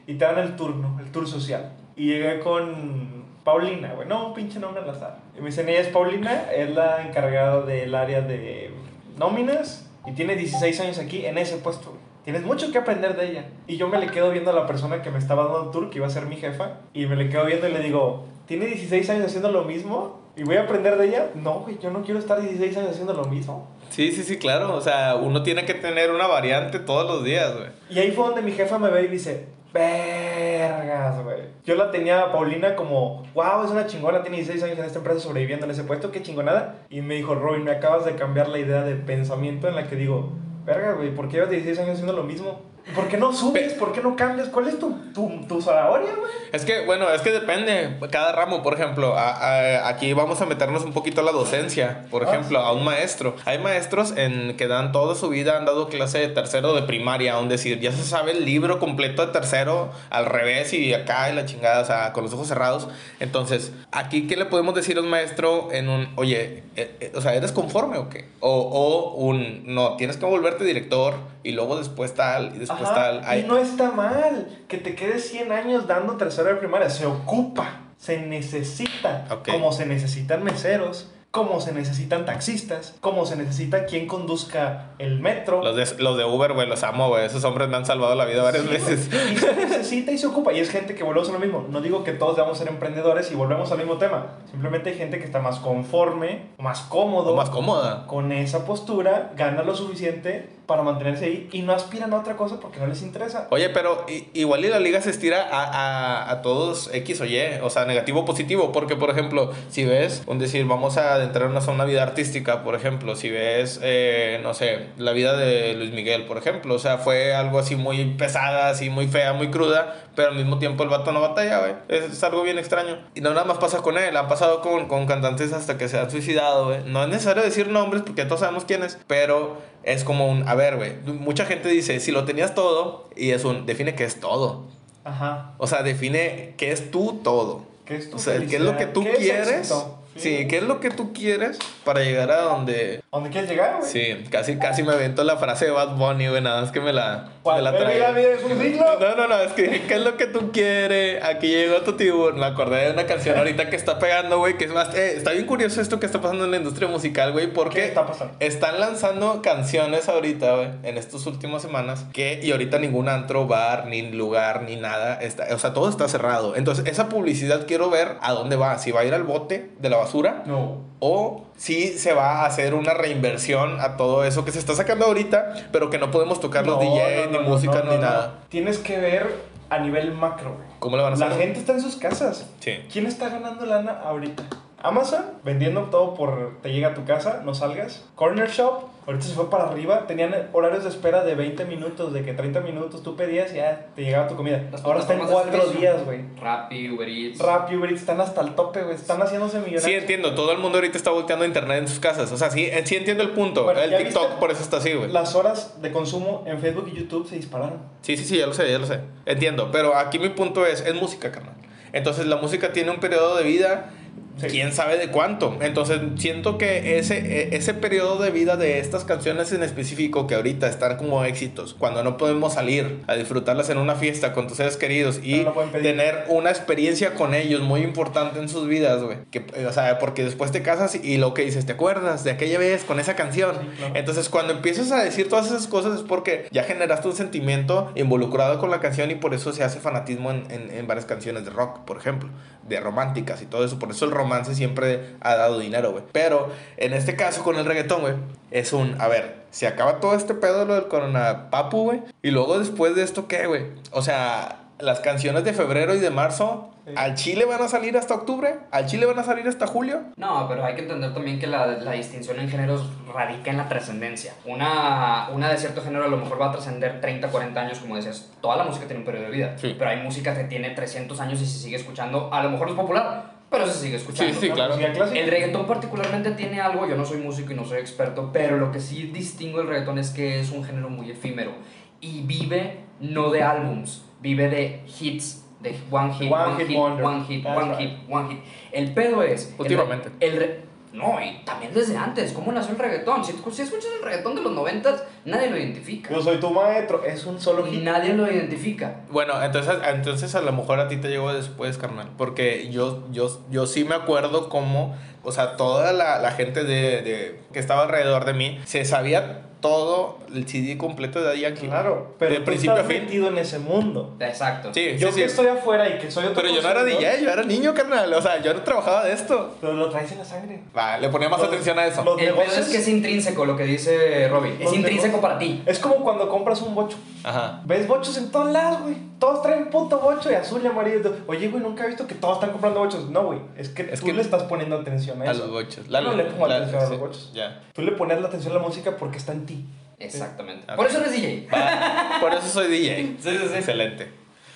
y te dan el turno, el tour social. Y llegué con Paulina, güey. No, un pinche nombre al azar. Y me dicen, ella es Paulina, es la encargada del área de nóminas. Y tiene 16 años aquí en ese puesto, Tienes mucho que aprender de ella. Y yo me le quedo viendo a la persona que me estaba dando el tour, que iba a ser mi jefa, y me le quedo viendo y le digo, ¿tiene 16 años haciendo lo mismo? ¿Y voy a aprender de ella? No, güey, yo no quiero estar 16 años haciendo lo mismo. Sí, sí, sí, claro. O sea, uno tiene que tener una variante todos los días, güey. Y ahí fue donde mi jefa me ve y dice, vergas, güey. Yo la tenía a Paulina como, wow, es una chingona, tiene 16 años en esta empresa sobreviviendo en ese puesto, qué chingonada. Y me dijo, Robin, me acabas de cambiar la idea de pensamiento en la que digo, verga, güey, ¿por qué llevas 16 años haciendo lo mismo? ¿Por qué no subes? ¿Por qué no cambias? ¿Cuál es tu, tu, tu zanahoria, güey? Es que, bueno, es que depende. Cada ramo, por ejemplo, aquí vamos a meternos un poquito a la docencia. Por ah, ejemplo, a un maestro. Hay maestros en que dan toda su vida, han dado clase de tercero de primaria, aún decir, ya se sabe el libro completo de tercero al revés y acá y la chingada, o sea, con los ojos cerrados. Entonces, aquí, ¿qué le podemos decir a un maestro en un, oye, eh, eh, o sea, ¿eres conforme o qué? O, o un, no, tienes que volverte director y luego después tal y después y no está mal que te quedes 100 años dando tercero de primaria. Se ocupa, se necesita, como se necesitan meseros, como se necesitan taxistas, como se necesita quien conduzca el metro. Los de, los de Uber, güey, los amo, güey. Esos hombres me han salvado la vida varias veces. Y se necesita y se ocupa. Y es gente que volvemos a lo mismo. No digo que todos debamos ser emprendedores y volvemos al mismo tema. Simplemente hay gente que está más conforme, más cómodo. más cómoda. Con esa postura, gana lo suficiente para mantenerse ahí y no aspiran a otra cosa porque no les interesa. Oye, pero igual y la liga se estira a, a, a todos X o Y, o sea, negativo o positivo, porque por ejemplo, si ves, un decir, vamos a adentrarnos a una vida artística, por ejemplo, si ves, eh, no sé, la vida de Luis Miguel, por ejemplo, o sea, fue algo así muy pesada, así muy fea, muy cruda, pero al mismo tiempo el vato no batalla, güey. Es, es algo bien extraño. Y no nada más pasa con él, han pasado con, con cantantes hasta que se han suicidado, güey. No es necesario decir nombres porque todos sabemos quiénes, pero es como un, a ver, güey, mucha gente dice, si lo tenías todo, y es un, define qué es todo. Ajá. O sea, define qué es tú todo. ¿Qué es tu O sea, qué es lo que tú ¿Qué es Sí, qué es lo que tú quieres para llegar a donde... ¿A dónde quieres llegar, güey? Sí, casi, casi me avento la frase de Bad Bunny, güey, nada más que me la, me la trae. la vida es un ciclo. No, no, no, es que ¿qué es lo que tú quieres? Aquí llegó tu tiburón. Me acordé de una canción ahorita que está pegando, güey, que es más... Eh, está bien curioso esto que está pasando en la industria musical, güey, porque... ¿Qué está pasando? Están lanzando canciones ahorita, güey, en estas últimas semanas, que y ahorita ningún antro, bar, ni lugar, ni nada, está, o sea, todo está cerrado. Entonces, esa publicidad quiero ver a dónde va, si va a ir al bote de la basura No. o si se va a hacer una reinversión a todo eso que se está sacando ahorita, pero que no podemos tocar los No, DJs, no, ni música, ni no. nada. Tienes que ver a nivel macro, güey. ¿Cómo le van a hacer? La gente está en sus casas. Sí. ¿Quién está ganando lana ahorita? Amazon, vendiendo todo por te llega a tu casa, no salgas. Corner Shop, ahorita se fue para arriba. Tenían horarios de espera de 20 minutos, de que 30 minutos tú pedías y ya te llegaba tu comida. Las Ahora está en plataformas de 4 servicio. días, güey. Rappi, Uber Eats. Rappi, Uber Eats, están hasta el tope, güey. Están haciéndose millonarios. Sí, entiendo. Todo el mundo ahorita está volteando internet en sus casas. O sea, sí, eh, sí entiendo el punto. Bueno, el ¿ya TikTok por eso está así, güey. Las horas de consumo en Facebook y YouTube se dispararon. Sí, sí, sí, ya lo sé, ya lo sé. Entiendo. Pero aquí mi punto es, es música, carnal. Entonces la música tiene un periodo de vida, Sí. quién sabe de cuánto. Entonces siento que ese, e- ese periodo de vida de estas canciones en específico que ahorita están como éxitos, cuando no podemos salir a disfrutarlas en una fiesta con tus seres queridos y no tener una experiencia con ellos muy importante en sus vidas, güey. Eh, O sea, porque después te casas y lo que dices, ¿te acuerdas de aquella vez con esa canción? Sí, claro. Entonces, cuando empiezas a decir todas esas cosas es porque ya generaste un sentimiento involucrado con la canción y por eso se hace fanatismo en, en- en varias canciones de rock, por ejemplo, de románticas y todo eso. Por eso el romance siempre ha dado dinero, güey. Pero en este caso con el reggaetón, güey, es un, a ver, se acaba todo este pedo lo del coronapapu, güey. Y luego después de esto, ¿qué, güey? O sea, las canciones de febrero y de marzo, Sí. ¿al Chile van a salir hasta octubre? ¿Al Chile van a salir hasta julio? No, pero hay que entender también que la, la distinción en géneros radica en la trascendencia. Una, una de cierto género a lo mejor va a trascender 30, 40 años, como decías. Toda la música tiene un periodo de vida. Sí. Pero hay música que tiene 300 años y se sigue escuchando. A lo mejor no es popular, pero se sigue escuchando. Sí, sí, La claro. El reggaetón particularmente tiene algo, yo no soy músico y no soy experto, pero lo que sí distingo del reggaetón es que es un género muy efímero y vive no de álbums, vive de hits, de one hit, One one, hit one hit, That's one right. hit, one hit. El pedo es... el Últimamente. El no, y también desde antes, ¿cómo nació el reggaetón? Si, si escuchas el reggaetón de los noventas, nadie lo identifica. Yo soy tu maestro, es un solo Y hit. nadie lo identifica. Bueno, entonces, entonces a lo mejor a ti te llegó después, carnal. Porque yo, yo, yo sí me acuerdo cómo, o sea, toda la, la gente de, de- que estaba alrededor de mí se sabía todo el CD completo de Daddy Yankee. Claro, pero de tú principio a estás fin. metido en ese mundo. Exacto. Sí, Yo sí, que sí. estoy afuera y que soy otro Pero yo no era DJ, yo era niño, carnal. O sea, yo no trabajaba de esto. Pero lo traes en la sangre. Va, le ponía más Los- atención a eso. El pedo negocios- es que es intrínseco lo que dice Robin. Es intrínseco negocios- para ti. Es como cuando compras un bocho. Ajá. Ves bochos en todos lados, güey. Todos traen puto bocho y azul y amarillo. Oye, güey, nunca he visto que todos están comprando bochos. No, güey. Es que Es tú que- le estás poniendo atención a A eso. los bochos. Yo no le pongo atención a los sí, bochos. Ya. Tú le pones la atención a la música porque está en ti. Exactamente. Por eso eres DJ. Va, Por eso soy DJ. Sí, sí, sí. Excelente.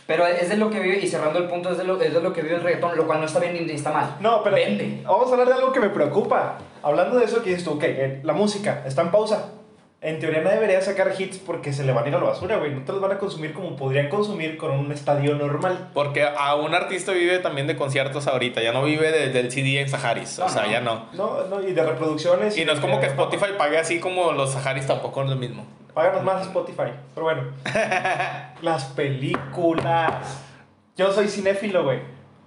Pero es de lo que vive, y cerrando el punto, es de lo, es de lo que vive el reggaetón, lo cual no está bien ni está mal. No, pero Vende. vamos a hablar de algo que me preocupa. Hablando de eso que dices tú, ok, eh, la música está en pausa. En teoría no debería sacar hits porque se le van a ir a la basura, güey. No te los van a consumir como podrían consumir con un estadio normal. Porque a un artista vive también de conciertos ahorita. Ya no vive de- del CD en Saharis. O sea, no. ya no. No, no, y de reproducciones. Y no es como que Spotify pague así como los Saharis tampoco es lo mismo. Páganos más Spotify. Pero bueno. Las películas. Yo soy cinéfilo, güey.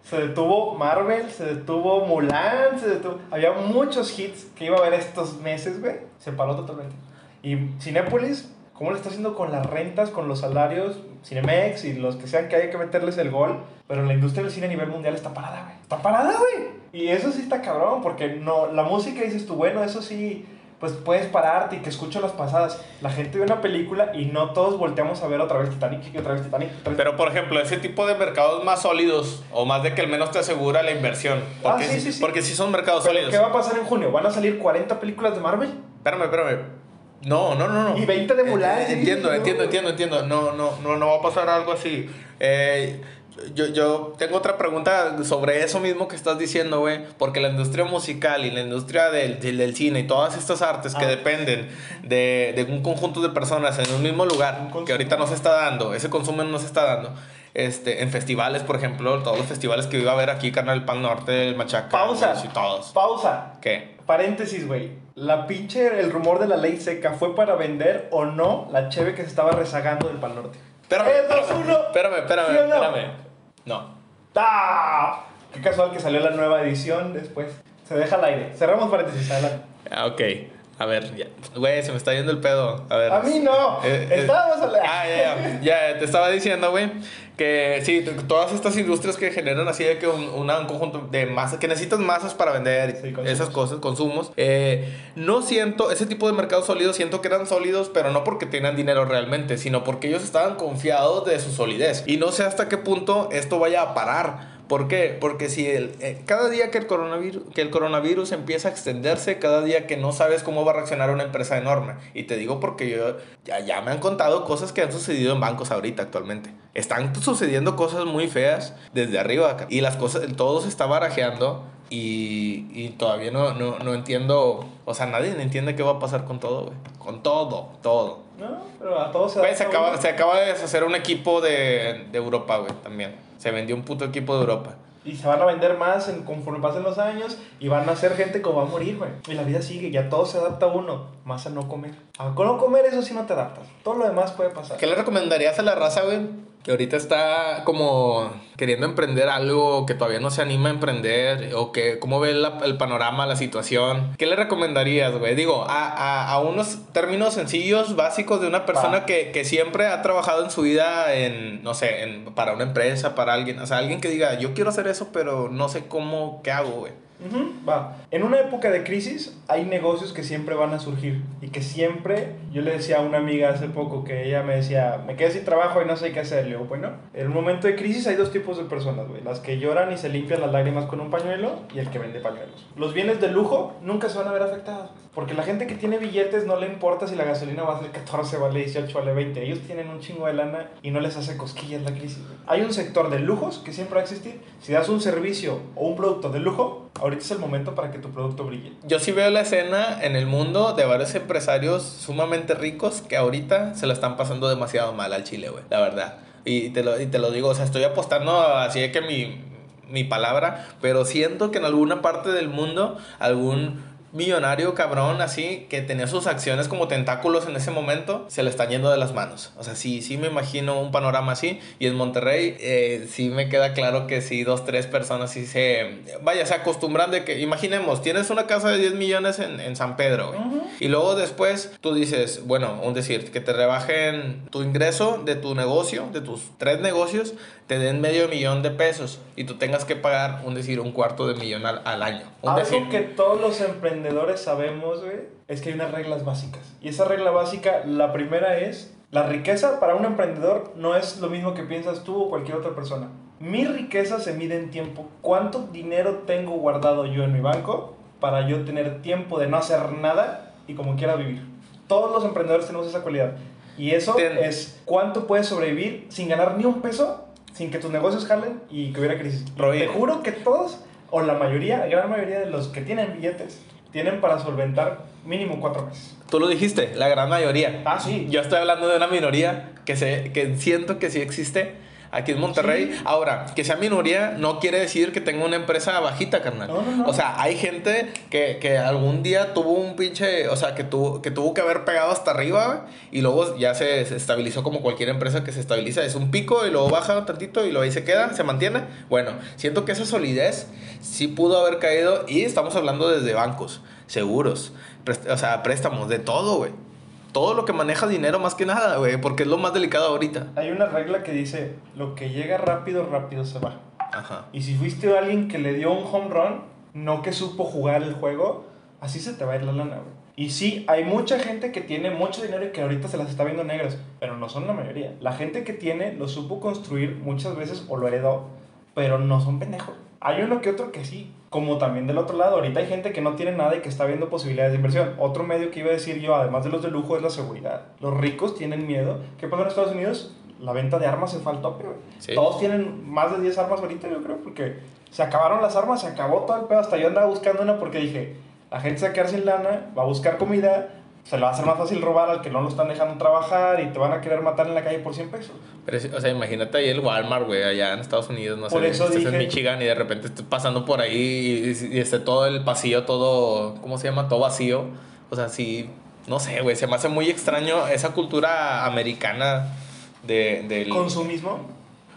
Se detuvo Marvel, se detuvo Mulan, se detuvo... Había muchos hits que iba a haber estos meses, güey. Se paró totalmente. Y Cinépolis, ¿cómo le está haciendo con las rentas, con los salarios? Cinemex y los que sean que haya que meterles el gol. Pero la industria del cine a nivel mundial está parada, güey. Está parada, güey. Y eso sí está cabrón, porque no, la música dices tú, bueno, eso sí pues puedes pararte y que escucho las pasadas. La gente ve una película y no todos volteamos a ver otra vez Titanic y otra vez Titanic. otra vez- Pero por ejemplo, ese tipo de mercados más sólidos o más de que al menos te asegura la inversión. Porque, Ah, sí, sí, sí. porque sí son mercados ¿Pero sólidos. ¿Qué va a pasar en junio? ¿Van a salir 40 películas de Marvel? Espérame, espérame. No, no, no, no. Y 20 de Mulan. Eh, eh, entiendo, entiendo, entiendo, entiendo. No, no, no, no va a pasar algo así. Eh, yo, yo tengo otra pregunta sobre eso mismo que estás diciendo, güey. Porque la industria musical y la industria del, del, del cine y todas estas artes que Ah. dependen de, de un conjunto de personas en un mismo Un lugar, consumo. que ahorita no se está dando, ese consumo no se está dando. Este, en festivales, por ejemplo, todos los festivales que iba a haber aquí, Carnal Pan Norte, el Machaca, Pausa. y todos. Pausa. ¿Qué? Paréntesis, güey. La pinche, el rumor de la ley seca fue para vender o no la cheve que se estaba rezagando del Pal Norte. Espérame, ¡Es dos, espérame, espérame, espérame, ¿Sí o no? espérame. No. ¡Ah! Qué casual que salió la nueva edición después. Se deja al aire. Cerramos paréntesis, adelante. Ah, ok. A ver, ya. Güey, se me está yendo el pedo. A ver. A mí no. Eh, eh, Estábamos hablando. Ah, ya, ya. Ya, te estaba diciendo, güey, que sí, todas estas industrias que generan así de que un, una- un conjunto de masas, que necesitas masas para vender Sí, esas cosas, consumos. eh, no siento, ese tipo de mercados sólidos, siento que eran sólidos, pero no porque tenían dinero realmente, sino porque ellos estaban confiados de su solidez. Y no sé hasta qué punto esto vaya a parar. ¿Por qué? Porque si el, eh, cada día que el, coronavirus, que el coronavirus empieza a extenderse, cada día que no sabes cómo va a reaccionar una empresa enorme. Y te digo porque yo ya, me han contado cosas que han sucedido en bancos ahorita actualmente. Están sucediendo cosas muy feas desde arriba acá. Y las cosas, todo se está barajeando y, y todavía no, no, no entiendo, o sea, nadie entiende qué va a pasar con todo, güey. Con todo, todo. No, pero a todos se Güey, se, adapta acaba, uno. se acaba de deshacer un equipo de, de Europa, güey, también. Se vendió un puto equipo de Europa. Y se van a vender más en, conforme pasen los años y van a ser gente que va a morir, güey. Y la vida sigue, ya todo se adapta a uno, más a no comer. A no comer eso sí no te adaptas. Todo lo demás puede pasar. ¿Qué le recomendarías a la raza, güey? Que ahorita está como queriendo emprender algo que todavía no se anima a emprender o que cómo ve la- el panorama, la situación. ¿Qué le recomendarías, güey? Digo, a, a, a unos términos sencillos, básicos de una persona que, que siempre ha trabajado en su vida en, no sé, en, para una empresa, para alguien. O sea, alguien que diga, yo quiero hacer eso, pero no sé cómo, qué hago, güey. Ujú, Va. En una época de crisis hay negocios que siempre van a surgir y que siempre, yo le decía a una amiga hace poco que ella me decía, me quedé sin trabajo y no sé qué hacer. Le digo, bueno, en un momento de crisis hay dos tipos de personas, güey. Las que lloran y se limpian las lágrimas con un pañuelo y el que vende pañuelos. Los bienes de lujo nunca se van a ver afectados. Porque la gente que tiene billetes no le importa si la gasolina va a ser 14, vale 18, vale 20. Ellos tienen un chingo de lana y no les hace cosquillas la crisis. Hay un sector de lujos que siempre va a existir. Si das un servicio o un producto de lujo, ahorita es el momento para que tu producto brille. Yo sí veo la escena en el mundo de varios empresarios sumamente ricos que ahorita se la están pasando demasiado mal al Chile, güey, la verdad. Y te, lo, y te lo digo, o sea, estoy apostando así de que mi, mi palabra, pero siento que en alguna parte del mundo algún millonario cabrón así que tenía sus acciones como tentáculos en ese momento se le están yendo de las manos. O sea sí sí me imagino un panorama así y en Monterrey eh, sí me queda claro que sí dos tres personas sí se vaya se acostumbran de que imaginemos tienes una casa de 10 millones en, en San Pedro güey, y luego después tú dices bueno un decir que te rebajen tu ingreso de tu negocio de tus tres negocios te den medio millón de pesos y tú tengas que pagar un decir un cuarto de millón al, al año. Un Algo decir. que todos los emprendedores sabemos, güey, es que hay unas reglas básicas. Y esa regla básica, la primera es, la riqueza para un emprendedor no es lo mismo que piensas tú o cualquier otra persona. Mi riqueza se mide en tiempo. ¿Cuánto dinero tengo guardado yo en mi banco para yo tener tiempo de no hacer nada y como quiera vivir? Todos los emprendedores tenemos esa cualidad. Y eso Ten- es cuánto puedes sobrevivir sin ganar ni un peso, sin que tus negocios jalen y que hubiera crisis. Roy. Te juro que todos, o la mayoría, la gran mayoría de los que tienen billetes, tienen para solventar mínimo cuatro meses. Tú lo dijiste, la gran mayoría. Ah, sí. Yo estoy hablando de una minoría que, sé, que siento que sí existe aquí en Monterrey. Sí. Ahora, que sea minoría no quiere decir que tenga una empresa bajita, carnal. No, no, no. O sea, hay gente que, que algún día tuvo un pinche, o sea, que, tuvo que tuvo que haber pegado hasta arriba y luego ya se, se estabilizó como cualquier empresa que se estabiliza. Es un pico y luego baja tantito y luego ahí se queda, se mantiene. Bueno, siento que esa solidez sí pudo haber caído y estamos hablando desde bancos, seguros, o sea, préstamos, de todo, güey. Todo lo que maneja dinero más que nada, güey, porque es lo más delicado ahorita. Hay una regla que dice, lo que llega rápido, rápido se va. Ajá. Y si fuiste alguien que le dio un home run, no que supo jugar el juego, así se te va a ir la lana, güey. Y sí, hay mucha gente que tiene mucho dinero y que ahorita se las está viendo negras, pero no son la mayoría. La gente que tiene lo supo construir muchas veces o lo heredó, pero no son pendejos. Hay uno que otro que sí, como también del otro lado. Ahorita hay gente que no tiene nada y que está viendo posibilidades de inversión. Otro medio que iba a decir yo, además de los de lujo, es la seguridad. Los ricos tienen miedo. ¿Qué pasa en Estados Unidos? La venta de armas se fue al tope. Sí. Todos tienen más de 10 armas ahorita, yo creo, porque se acabaron las armas, se acabó todo el pedo. Hasta yo andaba buscando una porque dije, la gente se va a quedar sin lana, va a buscar comida, se le va a hacer más fácil robar al que no lo están dejando trabajar y te van a querer matar en la calle por 100 pesos. Pero, o sea, imagínate ahí el Walmart, güey, allá en Estados Unidos, no Por sé, eso estás en dije- Michigan y de repente estás pasando por ahí y, y esté todo el pasillo, todo, ¿cómo se llama? Todo vacío. O sea, sí, no sé, güey, se me hace muy extraño esa cultura americana de, del... Consumismo.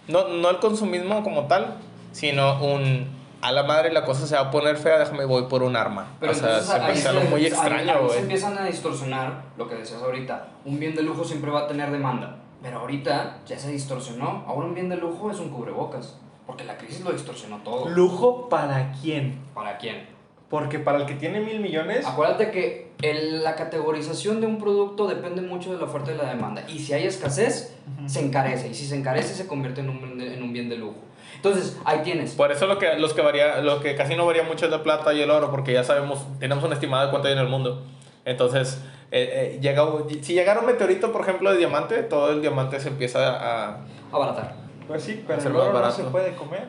No, no el consumismo como tal, sino un... A la madre la cosa se va a poner fea, déjame voy por un arma. Pero o sea, entonces se me algo muy extraño, ahí se empiezan a distorsionar lo que decías ahorita. Un bien de lujo siempre va a tener demanda. Pero ahorita ya se distorsionó. Ahora un bien de lujo es un cubrebocas. Porque la crisis lo distorsionó todo. ¿Lujo para quién? ¿Para quién? Porque para el que tiene mil millones, Acuérdate que el- la categorización de un producto depende mucho de la oferta y la demanda. Y si hay escasez, se encarece. Y si se encarece, se convierte en un, en un bien de lujo. Entonces, ahí tienes. Por eso lo que, los que varía, lo que casi no varía mucho es la plata y el oro, porque ya sabemos, tenemos una estimada de cuánto hay en el mundo. Entonces, eh, eh, llega, si llegara un meteorito, por ejemplo, de diamante, todo el diamante se empieza a... Abaratar. pues sí, pero el oro no barato. se puede comer.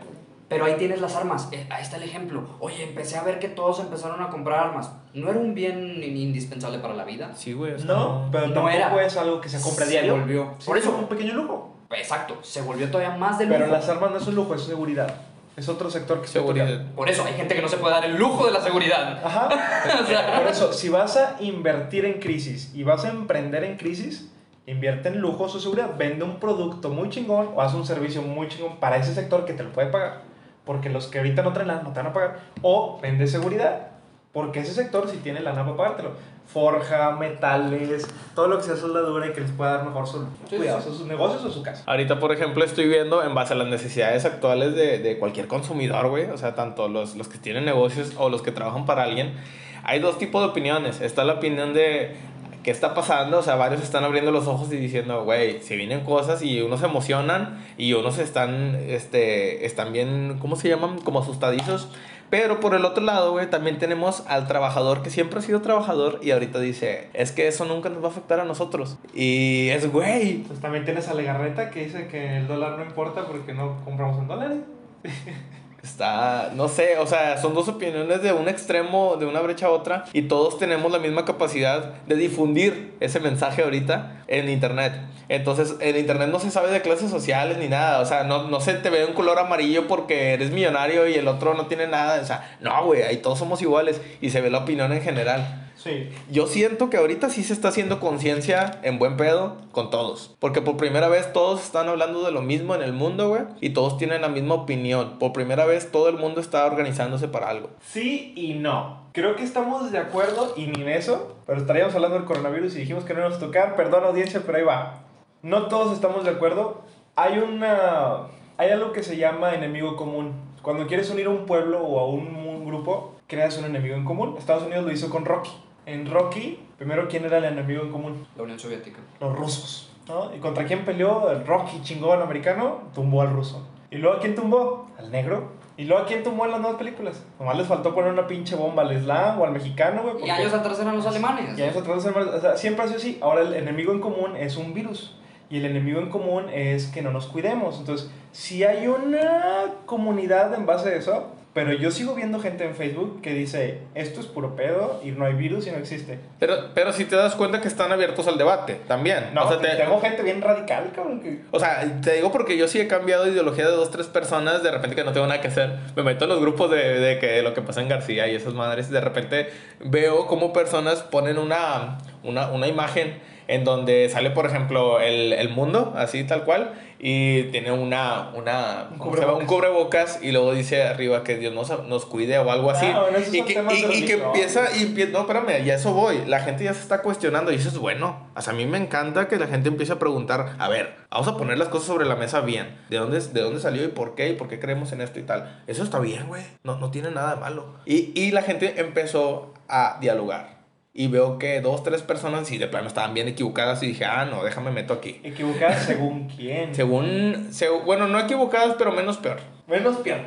Pero ahí tienes las armas. Eh, ahí está el ejemplo. Oye, empecé a ver que todos empezaron a comprar armas. ¿No era un bien in- indispensable para la vida? Sí, güey. No, pero No tampoco era. es algo que se compra a Se diario. volvió. Sí, Por es eso. un pequeño lujo. Exacto. Se volvió todavía más de lujo. Pero las armas no es un lujo, es seguridad. Es otro sector que se Seguridad. Por eso hay gente que no se puede dar el lujo de la seguridad. Ajá. O sea, Por eso, si vas a invertir en crisis y vas a emprender en crisis, invierte en lujos o seguridad. Vende un producto muy chingón o haz un servicio muy chingón para ese sector que te lo puede pagar. Porque los que ahorita no traen lana no te van a pagar. O vende seguridad. Porque ese sector sí tiene lana para pagártelo. Forja, metales, todo lo que sea soldadura y que les pueda dar mejor Sí, cuidados sí. a sus negocios o a su casa. Ahorita, por ejemplo, estoy viendo en base a las necesidades actuales de, de cualquier consumidor, güey. O sea, tanto los, los que tienen negocios o los que trabajan para alguien. Hay dos tipos de opiniones. Está la opinión de qué está pasando. O sea, varios están abriendo los ojos y diciendo, güey, se vienen cosas y unos se emocionan y unos están, este, están bien, ¿cómo se llaman? Como asustadizos. Pero por el otro lado, güey, también tenemos al trabajador que siempre ha sido trabajador y ahorita dice, es que eso nunca nos va a afectar a nosotros. Y es, güey, Entonces también tienes a Legarreta que dice que el dólar no importa porque no compramos en dólares. Está, no sé, o sea, son dos opiniones de un extremo, de una brecha a otra, y todos tenemos la misma capacidad de difundir ese mensaje ahorita en Internet. Entonces, en Internet no se sabe de clases sociales ni nada, o sea, no, no se te ve un color amarillo porque eres millonario y el otro no tiene nada, o sea, no, güey, ahí todos somos iguales y se ve la opinión en general. Sí. Yo siento que ahorita sí se está haciendo conciencia en buen pedo con todos. Porque por primera vez todos están hablando de lo mismo en el mundo, güey. Y todos tienen la misma opinión. Por primera vez todo el mundo está organizándose para algo. Sí y no. Creo que estamos de acuerdo y ni en eso, pero estaríamos hablando del coronavirus y dijimos que no íbamos a tocar. Perdón audiencia, pero ahí va. No todos estamos de acuerdo. Hay una... Hay algo que se llama enemigo común. Cuando quieres unir a un pueblo o a un, un grupo, creas un enemigo en común. Estados Unidos lo hizo con Rocky. En Rocky, primero, ¿quién era el enemigo en común? La Unión Soviética. Los rusos. ¿no? ¿Y contra quién peleó? El Rocky chingón americano tumbó al ruso. ¿Y luego a quién tumbó? Al negro. ¿Y luego a quién tumbó en las nuevas películas? Nomás les faltó poner una pinche bomba al islam o al mexicano, güey. Y porque- años atrás eran los alemanes. y años atrás, o sea, siempre ha sido así. Ahora el enemigo en común es un virus. Y el enemigo en común es que no nos cuidemos. Entonces, si hay una comunidad en base a eso, pero yo sigo viendo gente en Facebook que dice, esto es puro pedo y no hay virus y no existe. Pero, pero si te das cuenta que están abiertos al debate también. No, o sea, te- tengo gente bien radical, cabrón, que... O sea, te digo porque yo sí he cambiado de ideología de dos, tres personas, de repente que no tengo nada que hacer. Me meto en los grupos de, de que lo que pasa en García y esas madres. De repente veo cómo personas ponen una, una, una imagen en donde sale, por ejemplo, el, el mundo, así tal cual, y tiene una, una Un ¿cómo se llama? un cubrebocas y luego dice arriba que Dios nos, nos cuide o algo así. Ah, bueno, y, que, y- que empieza, y no, espérame, ya eso voy. La gente ya se está cuestionando y eso es bueno. Sea, a mí me encanta que la gente empiece a preguntar, a ver, vamos a poner las cosas sobre la mesa bien. ¿De dónde, de dónde salió y por qué? ¿Y por qué creemos en esto y tal? Eso está bien, güey. No, no tiene nada de malo. Y, y la gente empezó a dialogar. Y veo que dos, tres personas sí de plano estaban bien equivocadas y dije, ah, no, déjame meto aquí. ¿Equivocadas según quién? Según, seg- bueno, no equivocadas, pero menos peor. Menos peor.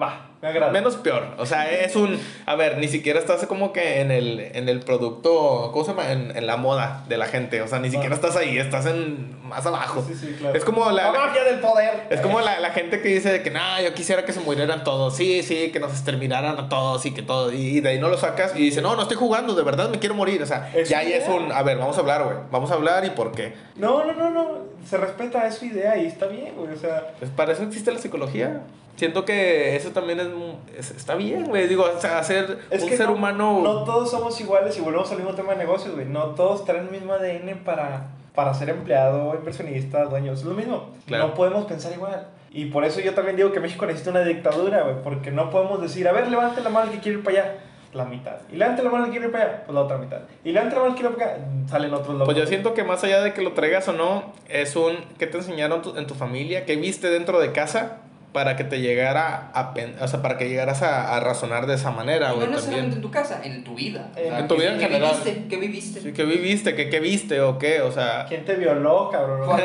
Va, me agrada. Menos peor. O sea, es un. A ver, ni siquiera estás como que en el, en el producto. ¿Cómo se llama? En, en la moda de la gente. O sea, ni siquiera estás ahí, estás en más abajo. Sí, sí, claro. Es como la. La mafia del poder. Es como la, la gente que dice que, nah, yo quisiera que se murieran todos. Sí, sí, que nos exterminaran a todos y que todo. Y de ahí no lo sacas y dice, no, no estoy jugando, de verdad me quiero morir. O sea, ya ahí es un. A ver, vamos a hablar, güey. Vamos a hablar y por qué. No, no, no, no. Se respeta, es su idea y está bien, güey. O sea, Pues para eso existe la psicología. Siento que eso también es, es- está bien, güey. Digo, o sea, hacer es un ser no, humano. No todos somos iguales y volvemos al mismo tema de negocios, güey. No todos traen el mismo ADN para, para ser empleado, inversionista, dueño. Es lo mismo. Claro. No podemos pensar igual. Y por eso yo también digo que México necesita una dictadura, güey. Porque no podemos decir, a ver, levante la mano el que quiere ir para allá. La mitad. Y levante la mano el que quiere ir para allá. Pues la otra mitad. Y levante la mano quiere ir para acá. Salen otros locos. Pues yo siento que más allá de que lo traigas o no, es un. ¿Qué te enseñaron tu- en tu familia? ¿Qué viste dentro de casa? Para que te llegara a. pen- O sea, para que llegaras a, a razonar de esa manera, güey. no necesariamente también. en tu casa, en tu vida. En O sea, tu ¿qué- vida en ¿qué general. viviste? ¿Qué viviste? Sí, ¿Qué viviste? ¿Qué, ¿Qué viste o qué? O sea. ¿Quién te violó, cabrón?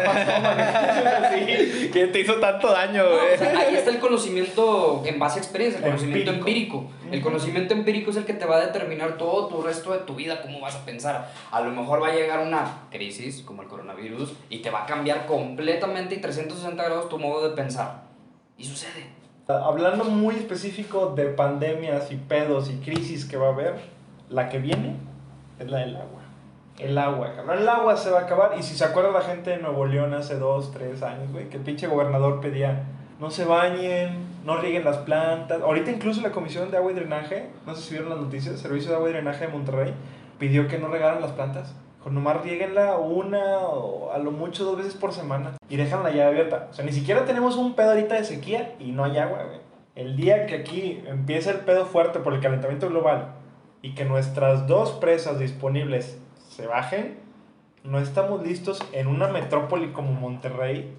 ¿Quién te hizo tanto daño, No, güey? o sea, ahí está el conocimiento en base a experiencia, el conocimiento Empírico. empírico. El conocimiento empírico es el que te va a determinar todo tu resto de tu vida, cómo vas a pensar. A lo mejor va a llegar una crisis como el coronavirus y te va a cambiar completamente y 360 grados tu modo de pensar. Y sucede. Hablando muy específico de pandemias y pedos y crisis que va a haber, la que viene es la del agua. El agua, cabrón. El agua se va a acabar. Y si se acuerda la gente de Nuevo León hace dos, tres años, güey, que el pinche gobernador pedía no se bañen, no rieguen las plantas. Ahorita incluso la Comisión de Agua y Drenaje, no sé si vieron las noticias, Servicio de Agua y Drenaje de Monterrey, pidió que no regaran las plantas. Con nomás rieguenla una o a lo mucho dos veces por semana y dejan la llave abierta. O sea, ni siquiera tenemos un pedo ahorita de sequía y no hay agua, güey. El día que aquí empiece el pedo fuerte por el calentamiento global y que nuestras dos presas disponibles se bajen, no estamos listos en una metrópoli como Monterrey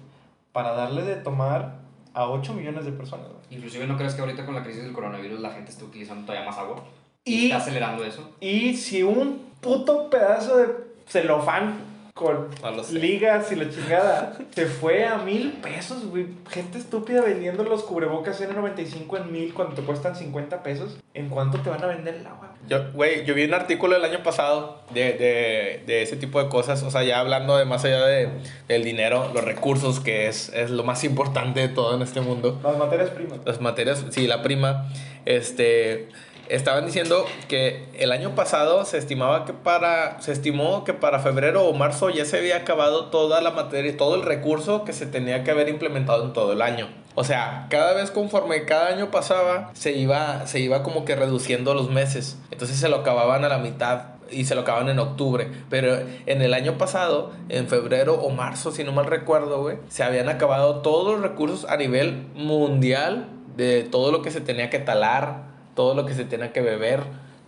para darle de tomar a 8 millones de personas. güey. Inclusive no crees que ahorita con la crisis del coronavirus la gente esté utilizando todavía más agua. Y- está acelerando eso. Y si un puto pedazo de celofán con ligas y la chingada se fue a mil pesos, güey. Gente estúpida vendiendo los cubrebocas N95 en mil cuando te cuestan 50 pesos. ¿En cuánto te van a vender el agua? Yo, güey, yo vi un artículo el año pasado de, de, de ese tipo de cosas, o sea, ya hablando de más allá de, del dinero, los recursos, que es, es lo más importante de todo en este mundo, Las materias primas. las materias, sí, la prima, este, estaban diciendo que el año pasado se estimaba que para, se estimó que para febrero o marzo ya se había acabado toda la materia, todo el recurso que se tenía que haber implementado en todo el año. O sea, cada vez conforme cada año pasaba, se iba, se iba como que reduciendo los meses. Entonces se lo acababan a la mitad y se lo acababan en octubre. Pero en el año pasado, en febrero o marzo, si no mal recuerdo, güey, se habían acabado todos los recursos a nivel mundial de todo lo que se tenía que talar, todo lo que se tenía que beber,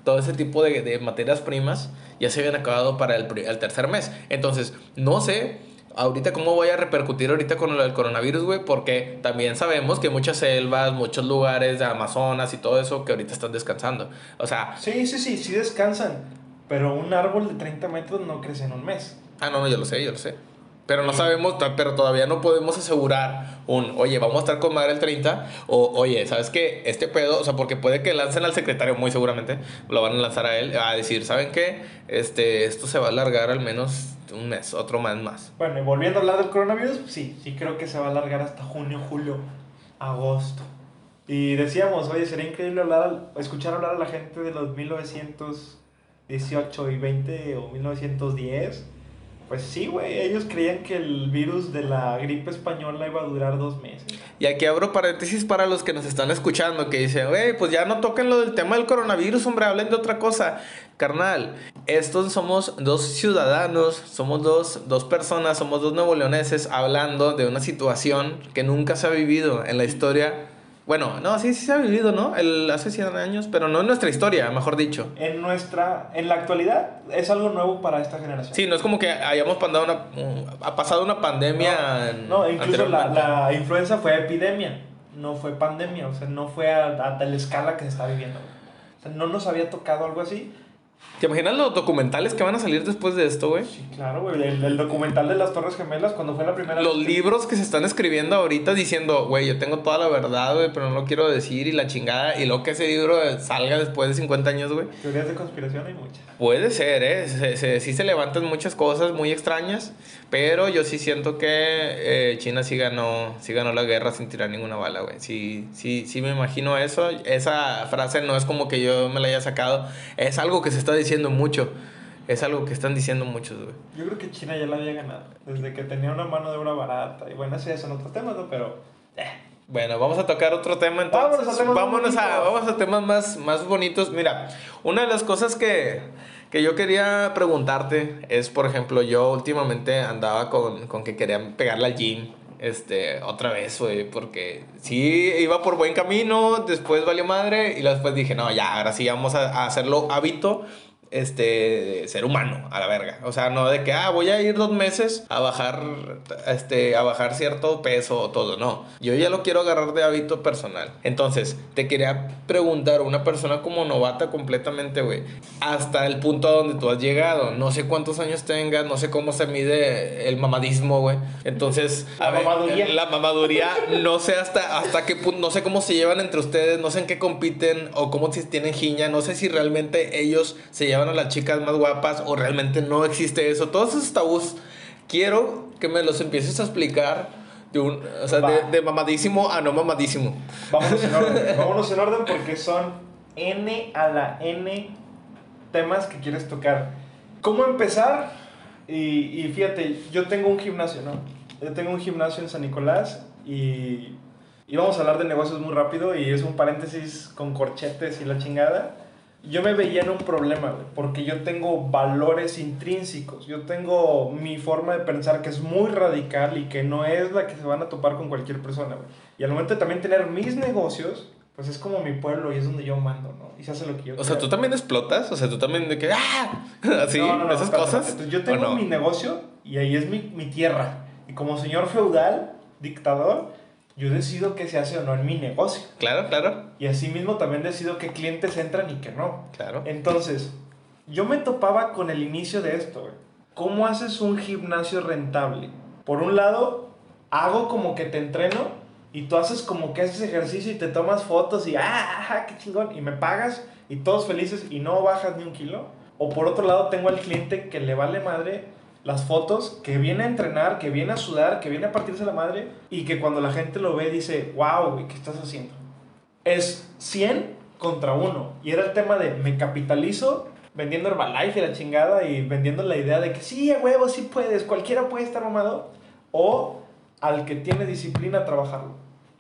todo ese tipo de, de materias primas ya se habían acabado para el, el tercer mes. Entonces, no sé ahorita cómo voy a repercutir ahorita con el coronavirus, güey, porque también sabemos que muchas selvas, muchos lugares de Amazonas y todo eso que ahorita están descansando. O sea, Sí, sí, sí, sí descansan. Pero un árbol de 30 metros no crece en un mes. ah, no, no, yo lo sé, yo lo sé. Pero no sabemos, pero todavía no podemos asegurar un, oye, vamos a estar con madre el 30, o oye, ¿sabes qué? Este pedo, o sea, porque puede que lancen al secretario, muy seguramente, lo van a lanzar a él, a decir, ¿saben qué? Este, esto se va a alargar al menos un mes, otro mes más. Bueno, y volviendo a hablar del coronavirus, sí, sí creo que se va a alargar hasta junio, julio, agosto. Y decíamos, oye, sería increíble hablar, escuchar hablar a la gente de los 1918 y 20 o 1910. Pues sí, güey, ellos creían que el virus de la gripe española iba a durar dos meses. Y aquí abro paréntesis para los que nos están escuchando, que dicen, güey, pues ya no toquen lo del tema del coronavirus, hombre, hablen de otra cosa. Carnal, estos somos dos ciudadanos, somos dos, dos personas, somos dos nuevo leoneses hablando de una situación que nunca se ha vivido en la historia. Bueno, no, sí, sí se ha vivido, ¿no? El, hace 100 años, pero no en nuestra historia, mejor dicho. En nuestra, en la actualidad, es algo nuevo para esta generación. Sí, no es como que hayamos pasado una, ha pasado una pandemia. en- No, incluso la, la influenza fue epidemia, no fue pandemia, o sea, no fue a, a tal escala que se está viviendo. O sea, no nos había tocado algo así ¿Te imaginas los documentales que van a salir después de esto, güey? Sí, claro, güey. El, el documental de las Torres Gemelas, cuando fue la primera Los vez que- libros que se están escribiendo ahorita diciendo, güey, yo tengo toda la verdad, güey, pero no lo quiero decir y la chingada. Y luego que ese libro salga después de 50 años, güey. Teorías de conspiración hay muchas. Puede ser, ¿eh? Se, se- sí se levantan muchas cosas muy extrañas, pero yo sí siento que eh, China sí ganó, sí ganó la guerra sin tirar ninguna bala, güey. Sí, sí, sí me imagino eso. Esa frase no es como que yo me la haya sacado, es algo que se está diciendo mucho. Es algo que están diciendo muchos, güey. Yo creo que China ya la había ganado. Desde que tenía una mano de obra barata. Y bueno, ese ya son otros temas, ¿no? Pero. eh, Bueno, vamos a tocar otro tema entonces. Vámonos a temas más Vámonos a, vamos a temas más, más bonitos. Mira, una de las cosas que, que yo quería preguntarte es, por ejemplo, yo últimamente andaba con, con que quería pegarle al gym. Este, otra vez, güey, porque sí iba por buen camino, después valió madre y después dije, no, ya, ahora sí vamos a, a hacerlo hábito este, ser humano, a la verga. O sea, no de que, ah, voy a ir dos meses a bajar, este, a bajar cierto peso o todo. No, yo ya lo quiero agarrar de hábito personal. Entonces, te quería preguntar, una persona como novata completamente, güey, hasta el punto a donde tú has llegado. No sé cuántos años tengas, no sé cómo se mide el mamadismo, güey. Entonces, La mamaduría. la mamaduría, no sé hasta, hasta qué punto, no sé cómo se llevan entre ustedes, no sé en qué compiten o cómo si tienen giña, no sé si realmente ellos se llevan a las chicas más guapas o realmente no existe eso. Todos esos tabús, quiero que me los empieces a explicar de, un, o sea, de, de mamadísimo a no mamadísimo. Vámonos en orden. Vámonos en orden porque son N a la N temas que quieres tocar. ¿Cómo empezar? Y, y fíjate, yo tengo un gimnasio, ¿no? Yo tengo un gimnasio en San Nicolás y, y vamos a hablar de negocios muy rápido y es un paréntesis con corchetes y la chingada. Yo me veía en un problema, güey, porque yo tengo valores intrínsecos. Yo tengo mi forma de pensar que es muy radical y que no es la que se van a topar con cualquier persona, güey. Y al momento de también tener mis negocios, pues es como mi pueblo y es donde yo mando, ¿no? Y se hace lo que yo O sea, tú también explotas, o sea, tú también de que, ¡ah! Así, No, no, no, esas cosas. Yo ¿o tengo mi negocio y ahí es mi, mi tierra. Y como señor feudal, dictador, yo decido qué se hace o no en mi negocio. Claro, claro, Y asimismo también decido qué clientes entran y qué no. claro. Entonces, yo me topaba con el inicio de esto, güey. ¿Cómo haces un gimnasio rentable? Por un lado, hago como que te entreno y tú haces como que haces ejercicio y te tomas fotos y ¡ah, ajá, qué chingón! Y me pagas y todos felices y no bajas ni un kilo. O por otro lado, tengo al cliente que le vale madre las fotos, que viene a entrenar, que viene a sudar, que viene a partirse la madre y que cuando la gente lo ve dice, wow, güey, ¿qué estás haciendo? es 100 contra 1. Y era el tema de me capitalizo vendiendo Herbalife y la chingada y vendiendo la idea de que sí, a huevo, sí puedes, cualquiera puede estar mamado. O al que tiene disciplina a trabajarlo.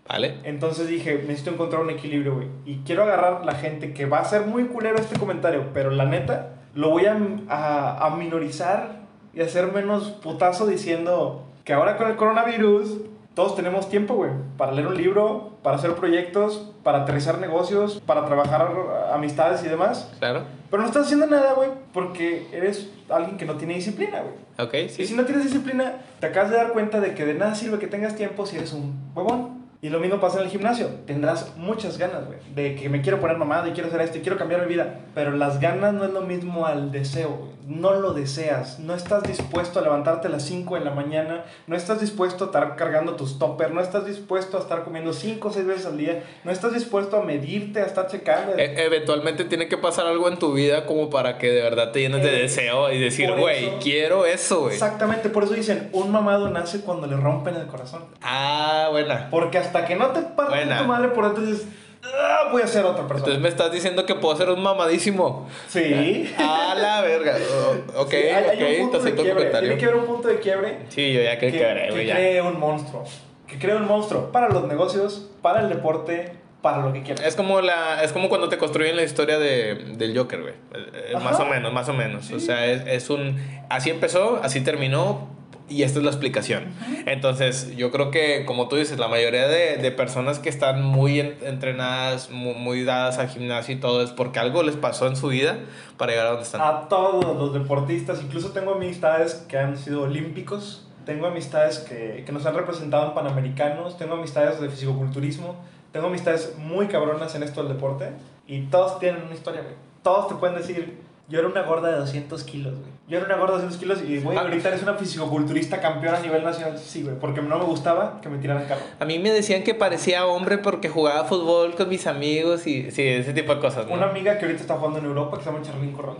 Vale. Entonces dije, necesito encontrar un equilibrio, güey. Y quiero agarrar la gente que va a ser muy culero este comentario, pero la neta, lo voy a, a, a minorizar y hacer menos putazo diciendo que ahora con el coronavirus todos tenemos tiempo, güey, para leer un libro, para hacer proyectos, para aterrizar negocios, para trabajar amistades y demás. Claro. Pero no estás haciendo nada, güey, porque eres alguien que no tiene disciplina, güey. Ok, Y si sí. no tienes disciplina, te acabas de dar cuenta de que de nada sirve que tengas tiempo si eres un huevón. Y lo mismo pasa en el gimnasio. Tendrás muchas ganas, güey. De que me quiero poner mamada y quiero hacer esto y quiero cambiar mi vida. Pero las ganas no es lo mismo al deseo, güey. No lo deseas. No estás dispuesto a levantarte a las 5 de la mañana. No estás dispuesto a estar cargando tus toppers. No estás dispuesto a estar comiendo 5 o 6 veces al día. No estás dispuesto a medirte, a estar checando. E- eventualmente tiene que pasar algo en tu vida como para que de verdad te llenes de Eh, deseo y decir, güey, quiero eso, güey. Exactamente, por eso dicen, un mamado nace cuando le rompen el corazón. Ah, buena. Porque hasta que no te parte Buena. tu madre por dentro dices, "Ah, voy a ser otra persona. Entonces me estás diciendo que puedo ser un mamadísimo. sí. A la verga. O- ok, Sí, hay, hay ok, un te punto de acepto el comentario. Tiene que haber un punto de quiebre Sí, yo ya que, que que ya. cree un monstruo. Que cree un monstruo para los negocios, para el deporte, para lo que quieras. Es como, la, es como cuando te construyen la historia de, del Joker, güey. Eh, eh, Más o menos, más o menos. O sea, es, es un... Así empezó, así terminó y esta es la explicación. Entonces, yo creo que, como tú dices, la mayoría de, de personas que están muy en- entrenadas, muy, muy dadas al gimnasio y todo, es porque algo les pasó en su vida para llegar a donde están. A todos los deportistas, incluso tengo amistades que han sido olímpicos, tengo amistades que, que nos han representado en panamericanos, tengo amistades de fisicoculturismo, tengo amistades muy cabronas en esto del deporte y todos tienen una historia, güey. Todos te pueden decir, Yo era una gorda de 200 kilos, güey. Yo era una gorda de 200 kilos y, güey, Ah. ahorita eres una fisicoculturista campeona a nivel nacional. Sí, güey, porque no me gustaba que me tiraran carro. A mí me decían que parecía hombre porque jugaba fútbol con mis amigos y sí, ese tipo de cosas. ¿no? Una amiga que ahorita está jugando en Europa que se llama Charlene Corral.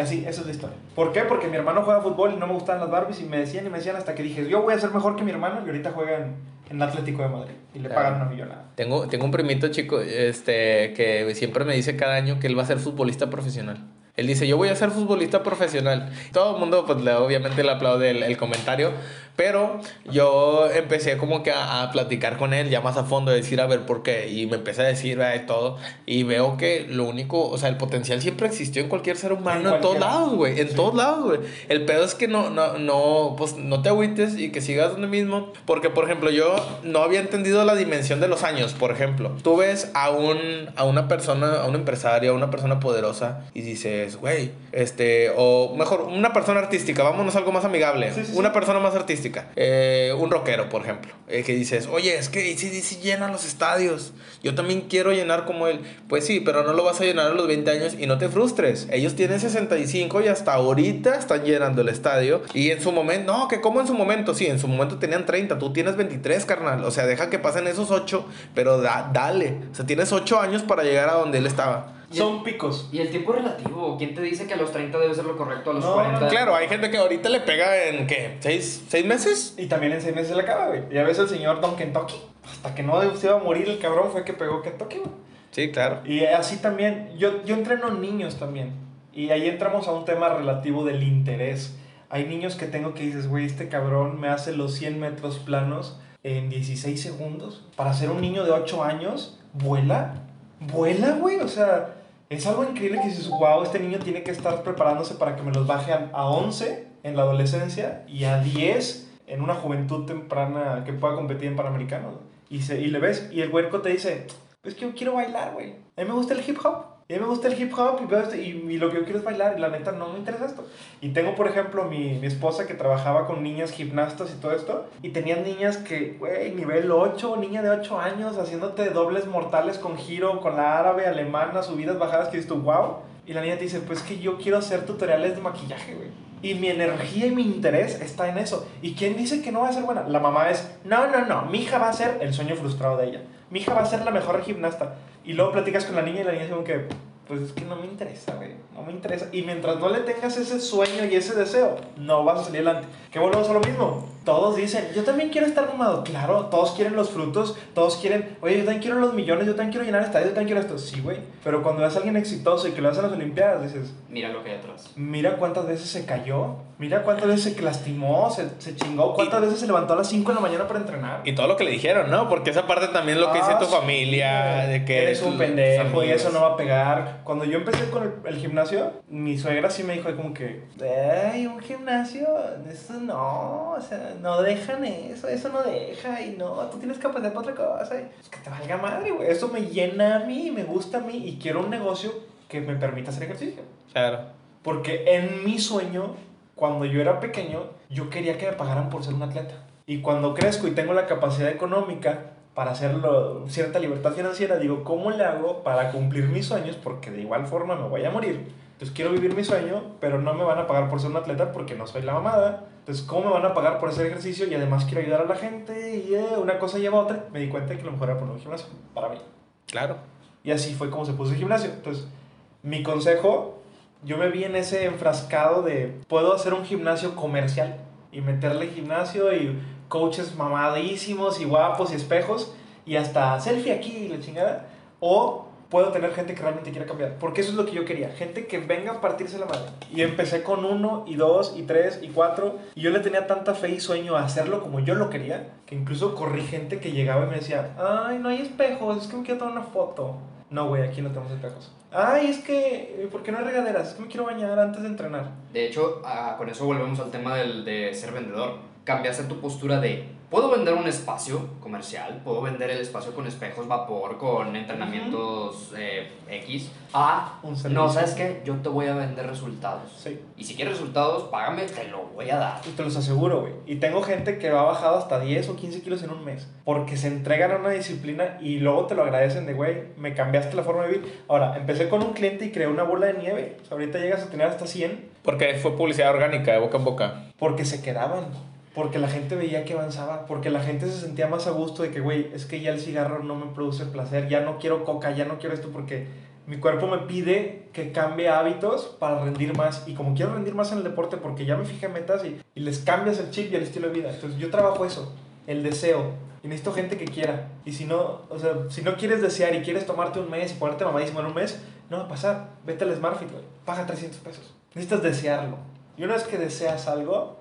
Así, esa es la historia. ¿Por qué? Porque mi hermano juega fútbol y no me gustaban las Barbies y me decían y me decían hasta que dije, yo voy a ser mejor que mi hermano y ahorita juega en, en Atlético de Madrid y le Claro. pagan una millonada. Tengo, tengo un primito chico este, que siempre me dice cada año que él va a ser futbolista profesional. Él dice, yo voy a ser futbolista profesional. Todo el mundo, pues, le- obviamente le aplaude el, el comentario, pero yo empecé como que a, a platicar con él ya más a fondo, decir, a ver, ¿por qué? Y me empecé a decir, "Ay, todo, y veo que lo único, o sea, el potencial siempre existió en cualquier ser humano, En en, todos lados, güey, en Sí. todos lados, güey. El pedo es que no, no, no, pues, no te agüites y que sigas donde mismo, porque, por ejemplo, yo no había entendido la dimensión de los años, por ejemplo. Tú ves a, un, a una persona, a un empresario, a una persona poderosa y dices, güey, este, o mejor, una persona artística, vámonos a algo más amigable, Sí, sí, una persona más artística, eh, un rockero, por ejemplo, eh, que dices, oye, es que ACDC llena los estadios, yo también quiero llenar como él. Pues sí, pero no lo vas a llenar a los 20 años y no te frustres. Ellos tienen 65 y hasta ahorita están llenando el estadio. Y en su momento, no, que como en su momento, sí, en su momento tenían 30, tú tienes 23, carnal. O sea, deja que pasen esos 8, pero da- dale. O sea, tienes 8 años para llegar a donde él estaba. Son picos. Y el tiempo relativo, ¿quién te dice que a los 30 debe ser lo correcto, a los No, 40? no, Claro, hay gente que ahorita le pega en, ¿qué? ¿Seis, seis meses? Y también en seis meses se le acaba, güey. Ya ves el señor Don Kentucky. Hasta que no se iba a morir el cabrón fue que pegó Kentucky, güey. Sí, claro. Y así también, yo, yo entreno niños también. Y ahí entramos a un tema relativo del interés. Hay niños que tengo que dices, güey, este cabrón me hace los 100 metros planos en 16 segundos. Para ser un niño de 8 años, vuela. Vuela, güey. O sea, es algo increíble que dices, wow, este niño tiene que estar preparándose para que me los baje a, a 11 en la adolescencia y a 10 en una juventud temprana que pueda competir en Panamericanos. Y, se, y le ves, y el huerco te dice, es que yo quiero bailar, güey. A mí me gusta el hip hop. Y a mí me gusta el hip hop y, veo esto, y, y lo que yo quiero es bailar. Y la neta no me interesa esto. Y tengo, por ejemplo, mi, mi esposa que trabajaba con niñas gimnastas y todo esto. Y tenían niñas que, güey, nivel 8, niña de 8 años, haciéndote dobles mortales con giro, con la árabe, alemana, subidas, bajadas, que dices tú, wow. Y la niña te dice, pues que yo quiero hacer tutoriales de maquillaje, güey. Y mi energía y mi interés está en eso. ¿Y quién dice que no va a ser buena? La mamá es, no, no, no, mi hija va a ser el sueño frustrado de ella. Mi hija va a ser la mejor gimnasta. Y luego platicas con la niña y la niña dice como que, pues es que no me interesa, güey. No me interesa. Y mientras no le tengas ese sueño y ese deseo, no vas a salir adelante. Que volvemos a lo mismo. Todos dicen, yo también quiero estar mamado. Claro, todos quieren los frutos, todos quieren, oye, yo también quiero los millones, yo también quiero llenar estadios, yo también quiero esto. Sí, güey. Pero cuando ves a alguien exitoso y que lo hace en las Olimpiadas, dices, Mira lo que hay atrás. Mira cuántas veces se cayó, mira cuántas veces se lastimó, se, se chingó, cuántas veces se levantó a las 5 de la mañana para entrenar. Y todo lo que le dijeron, ¿no? Porque esa parte también lo que dice Ah, tu sí, familia, de que eres un pendejo y eso no va a pegar. Cuando yo empecé con el, el gimnasio, mi suegra sí me dijo como que, ay, un gimnasio, eso no, o sea, no dejan eso, eso no deja y no, tú tienes capacidad para otra cosa. Y, pues que te valga madre, güey. Eso me llena a mí, me gusta a mí y quiero un negocio que me permita hacer ejercicio. Claro. Porque en mi sueño, cuando yo era pequeño, yo quería que me pagaran por ser un atleta. Y cuando crezco y tengo la capacidad económica para hacerlo, cierta libertad financiera, digo, ¿cómo le hago para cumplir mis sueños? Porque de igual forma me voy a morir. Entonces quiero vivir mi sueño, pero no me van a pagar por ser un atleta porque no soy la mamada. Entonces, ¿cómo me van a pagar por hacer ejercicio? Y además quiero ayudar a la gente y eh, una cosa lleva a otra. Me di cuenta que lo mejor era poner un gimnasio para mí. Claro. Y así fue como se puso el gimnasio. Entonces, mi consejo, yo me vi en ese enfrascado de, puedo hacer un gimnasio comercial y meterle gimnasio y coaches mamadísimos y guapos y espejos y hasta selfie aquí y la chingada. O puedo tener gente que realmente quiera cambiar. Porque eso es lo que yo quería. Gente que venga a partirse la madre. Y empecé con uno, y dos, y tres, y cuatro. Y yo le tenía tanta fe y sueño a hacerlo como yo lo quería. Que incluso corrí gente que llegaba y me decía, ay, no hay espejos, es que me quiero tomar una foto. No, güey, aquí no tenemos espejos. Ay, es que, ¿por qué no hay regaderas? Es que me quiero bañar antes de entrenar. De hecho, ah, con eso volvemos al tema del, de ser vendedor. Cambiaste tu postura de, puedo vender un espacio comercial, puedo vender el espacio con espejos, vapor, con entrenamientos eh, X, a, Un no. ¿sabes qué? Yo te voy a vender resultados. Sí. Y si quieres resultados, págame, te lo voy a dar. Y te los aseguro, güey. Y tengo gente que ha bajado hasta 10 o 15 kilos en un mes. Porque se entregan a una disciplina y luego te lo agradecen de, güey, me cambiaste la forma de vivir. Ahora, empecé con un cliente y creé una bola de nieve. O sea, ahorita llegas a tener hasta 100 Porque fue publicidad orgánica, de boca en boca. porque se quedaban. Porque la gente veía que avanzaba. Porque la gente se sentía más a gusto de que, güey, es que ya el cigarro no me produce placer. Ya no quiero coca, ya no quiero esto porque mi cuerpo me pide que cambie hábitos para rendir más. Y como quiero rendir más en el deporte porque ya me fijé metas y, y les cambias el chip y el estilo de vida. Entonces yo trabajo eso, el deseo. Y necesito gente que quiera. Y si no, o sea, si no quieres desear y quieres tomarte un mes y ponerte mamadísimo en un mes, no va a pasar. Vete al Smartfit, güey. Paga 300 pesos. Necesitas desearlo. Y una vez que deseas algo,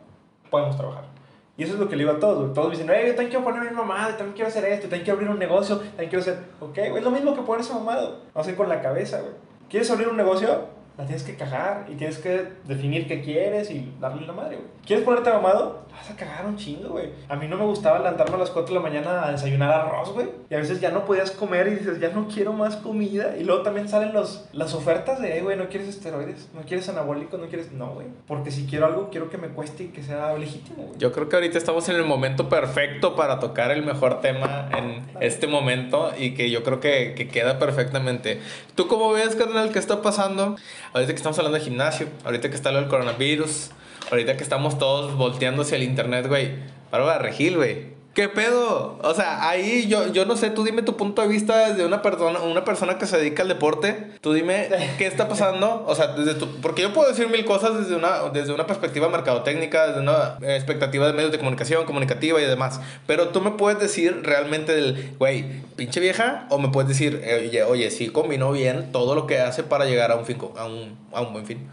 podemos trabajar. Y eso es lo que le digo a todos, güey. Todos me dicen, hey, yo también quiero ponerme mamada, también quiero hacer esto, también quiero abrir un negocio, también quiero hacer... Ok, güey, es lo mismo que ponerse mamado. No sé, con la cabeza, güey. ¿Quieres abrir un negocio? La tienes que cagar y tienes que definir qué quieres y darle la madre, güey. ¿Quieres ponerte mamado? Vas a cagar un chingo, güey. A mí no me gustaba levantarme a las 4 de la mañana a desayunar arroz, güey. Y a veces ya no podías comer y dices, ya no quiero más comida. Y luego también salen los, las ofertas de, "Ey, güey, no quieres esteroides, no quieres anabólicos, no quieres... No, güey. Porque si quiero algo, quiero que me cueste y que sea legítimo, güey. Yo creo que ahorita estamos en el momento perfecto para tocar el mejor tema en este momento y que yo creo que, que queda perfectamente. ¿Tú cómo ves, carnal, qué está pasando? Ahorita que estamos hablando de gimnasio, ahorita que está lo del coronavirus, ahorita que estamos todos volteando hacia el internet, güey. Para regil, güey. ¿Qué pedo? O sea, ahí yo, yo no sé, tú dime tu punto de vista desde una persona, una persona que se dedica al deporte. Tú dime qué está pasando. O sea, desde tu, porque yo puedo decir mil cosas desde una, desde una perspectiva mercadotécnica, desde una eh, expectativa de medios de comunicación, comunicativa y demás. Pero tú me puedes decir realmente del, güey, pinche vieja, o me puedes decir, oye, oye, sí combinó bien todo lo que hace para llegar a un, fin, a un, a un buen fin.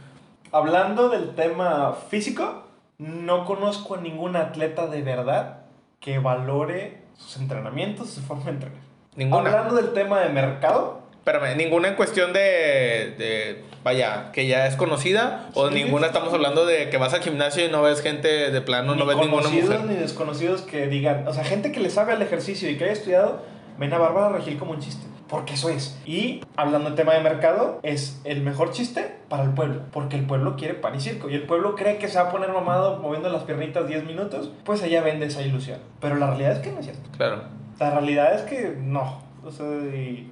Hablando del tema físico, no conozco a ningún atleta de verdad que valore sus entrenamientos, su forma de entrenar. Ninguna. Hablando del tema de mercado, Espérame, ninguna en cuestión de, de, vaya, que ya es conocida, o Sí. ninguna estamos hablando de que vas al gimnasio y no ves gente de plano, no ves ninguna conocidos mujer. ni desconocidos que digan, o sea, gente que le sabe al ejercicio y que haya estudiado, ven a Bárbara Regil como un chiste. Porque eso es. Y hablando del tema de mercado, es el mejor chiste para el pueblo. Porque el pueblo quiere pan y circo. Y el pueblo cree que se va a poner mamado moviendo las piernitas 10 minutos. Pues allá vende esa ilusión. Pero la realidad es que no es cierto. Claro. La realidad es que no. O sea, y,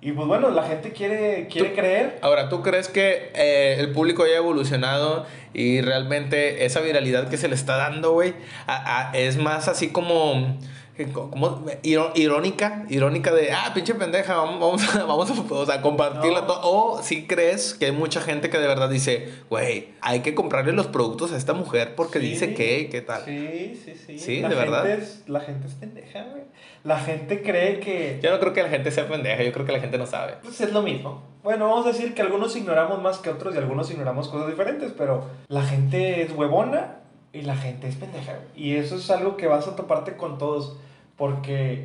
y pues bueno, la gente quiere, quiere creer. Ahora, ¿tú crees que eh, el público haya evolucionado y realmente esa viralidad que se le está dando, güey, es más así como, como irónica, irónica de, ah, pinche pendeja, vamos, vamos a, vamos a, o sea, compartirla No. todo? O si crees que hay mucha gente que de verdad dice, güey, hay que comprarle los productos a esta mujer porque Sí. dice que, ¿qué tal? Sí, sí, sí. Sí, la de gente verdad. Es, la gente es pendeja, güey. La gente cree que Yo no creo que la gente sea pendeja, yo creo que la gente no sabe. pues, es lo mismo. Bueno, vamos a decir que algunos ignoramos más que otros y algunos ignoramos cosas diferentes, pero la gente es huevona y la gente es pendeja. güey. Y eso es algo que vas a toparte con todos, porque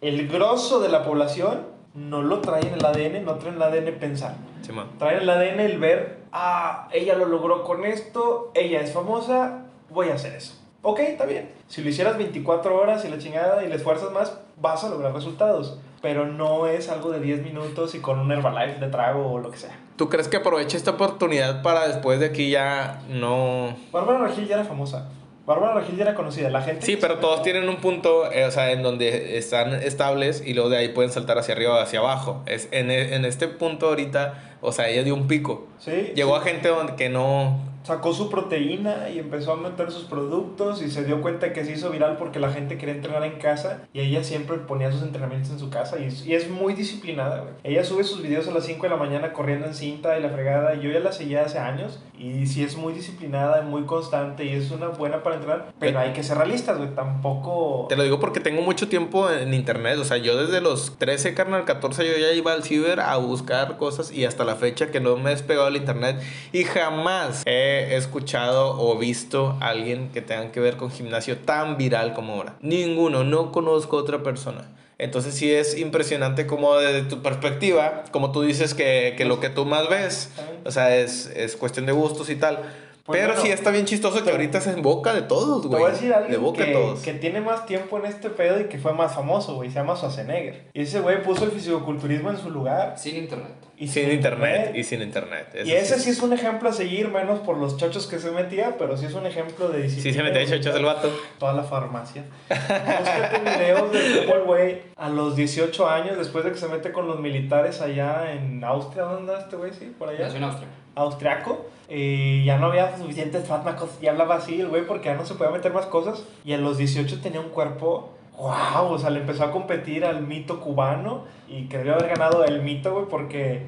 el grosso de la población no lo trae en el ADN, no trae en el ADN pensar. Simón. Trae en el ADN el ver, ah, ella lo logró con esto, ella es famosa, voy a hacer eso. Ok, está bien. Si lo hicieras 24 horas y la chingada y le esfuerzas más, vas a lograr resultados. Pero no es algo de 10 minutos y con un Herbalife de trago o lo que sea. ¿Tú crees que aproveche esta oportunidad para después de aquí ya no... Bárbara Regil ya era famosa. Bárbara Regil ya era conocida. La gente. Sí, pero todos tienen un punto, eh, o sea, en donde están estables y luego de ahí pueden saltar hacia arriba o hacia abajo. Es, en, en este punto ahorita, o sea, ella dio un pico. Sí. Llegó sí. a gente donde que no... Sacó su proteína y empezó a meter sus productos y se dio cuenta que se hizo viral porque la gente quería entrenar en casa y ella siempre ponía sus entrenamientos en su casa y, es- y es muy disciplinada, güey. Ella sube sus videos a las 5 de la mañana corriendo en cinta y la fregada yo ya la seguía hace años y sí es muy disciplinada, muy constante y es una buena para entrenar, pero hay que ser realistas, güey, tampoco... Te lo digo porque tengo mucho tiempo en internet, o sea, yo desde los 13, carnal, 14 yo ya iba al ciber a buscar cosas y hasta la fecha que no me he despegado del internet y jamás he escuchado o visto a alguien que tenga que ver con gimnasio tan viral como ahora. Ninguno, no conozco otra persona. Entonces sí es impresionante como desde tu perspectiva, como tú dices que, que lo que tú más ves, o sea, es, es cuestión de gustos y tal. Pues Pero bueno, sí está bien chistoso que ahorita es en boca de todos, Te güey. voy a decir de alguien boca de que, todos. que tiene más tiempo en este pedo y que fue más famoso, güey. Se llama Schwarzenegger. Y ese güey puso el fisicoculturismo en su lugar. Sin internet. Y sin internet. Y sin internet. Eso Y ese sí es un ejemplo a seguir, menos por los chochos que se metía, pero sí es un ejemplo de disciplina. Sí se metía chochos el vato. Toda la farmacia. Búscate videos de cómo el güey a los 18 años, después de que se mete con los militares allá en Austria, ¿dónde anda este güey? Sí, por allá. Nació en Austria. Austriaco y ya no había suficientes fármacos y hablaba así el güey porque ya no se podía meter más cosas y a los 18 tenía un cuerpo wow, o sea, le empezó a competir al mito cubano y que debió haber ganado el mito, güey, porque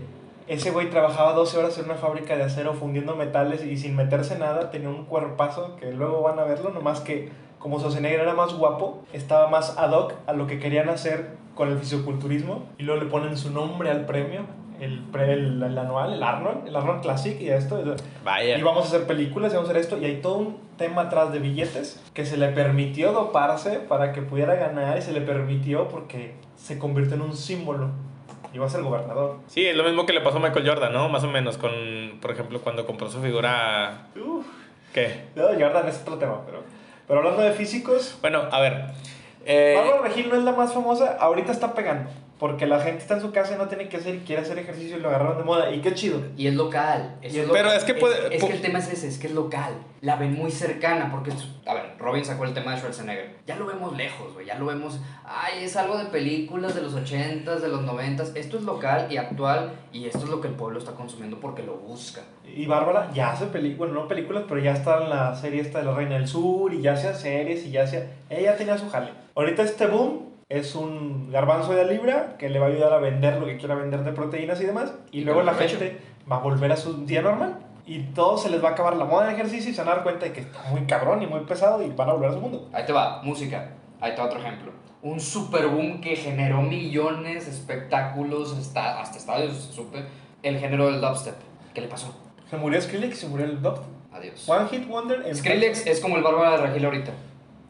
ese güey trabajaba 12 horas en una fábrica de acero fundiendo metales y sin meterse nada, tenía un cuerpazo que luego van a verlo, nomás que como Schwarzenegger era más guapo, estaba más ad hoc a lo que querían hacer con el fisiculturismo y luego le ponen su nombre al premio, el, pre- el, el anual, el Arnold, el Arnold Classic y esto. Vaya. Y vamos a hacer películas y vamos a hacer esto. Y hay todo un tema atrás de billetes que se le permitió doparse para que pudiera ganar y se le permitió porque se convirtió en un símbolo. Iba a ser gobernador. Sí, es lo mismo que le pasó a Michael Jordan, ¿no? Más o menos con, por ejemplo, cuando compró su figura... Uf, ¿Qué? no, Jordan es otro tema, pero, pero hablando de físicos, Bueno, a ver. Eh, Bárbara Regil no es la más famosa, ahorita está pegando. Porque la gente está en su casa y no tiene que hacer y quiere hacer ejercicio y lo agarraron de moda. Y qué chido. Y es local. eso Y es- local. Pero es que puede- Es, pu- que el tema es ese, es que es local. La ven muy cercana, porque, es- a ver, Robin sacó el tema de Schwarzenegger. Ya lo vemos lejos, güey. Ya lo vemos. Ay, es algo de películas de los 80s, de los 90s. Esto es local y actual, y esto es lo que el pueblo está consumiendo porque lo busca. Y Bárbara ya hace películas, bueno, no películas, pero ya está en la serie esta de la Reina del Sur y ya hacía series y ya hacía... Ella tenía su jale. Ahorita este boom es un garbanzo de libra que le va a ayudar a vender lo que quiera vender de proteínas y demás. Y Y luego la gente va a volver a su día normal. Y todo se les va a acabar la moda de ejercicio y se van a dar cuenta de que está muy cabrón y muy pesado y van a volver a su mundo. Ahí te va, música. Ahí te va otro ejemplo. Un super boom que generó millones de espectáculos, hasta, hasta estadios, supe. El género del dubstep. ¿Qué le pasó? Se murió Skrillex y se murió el Dog. Adiós. One Hit Wonder. Skrillex es como el Bárbara de Regil ahorita.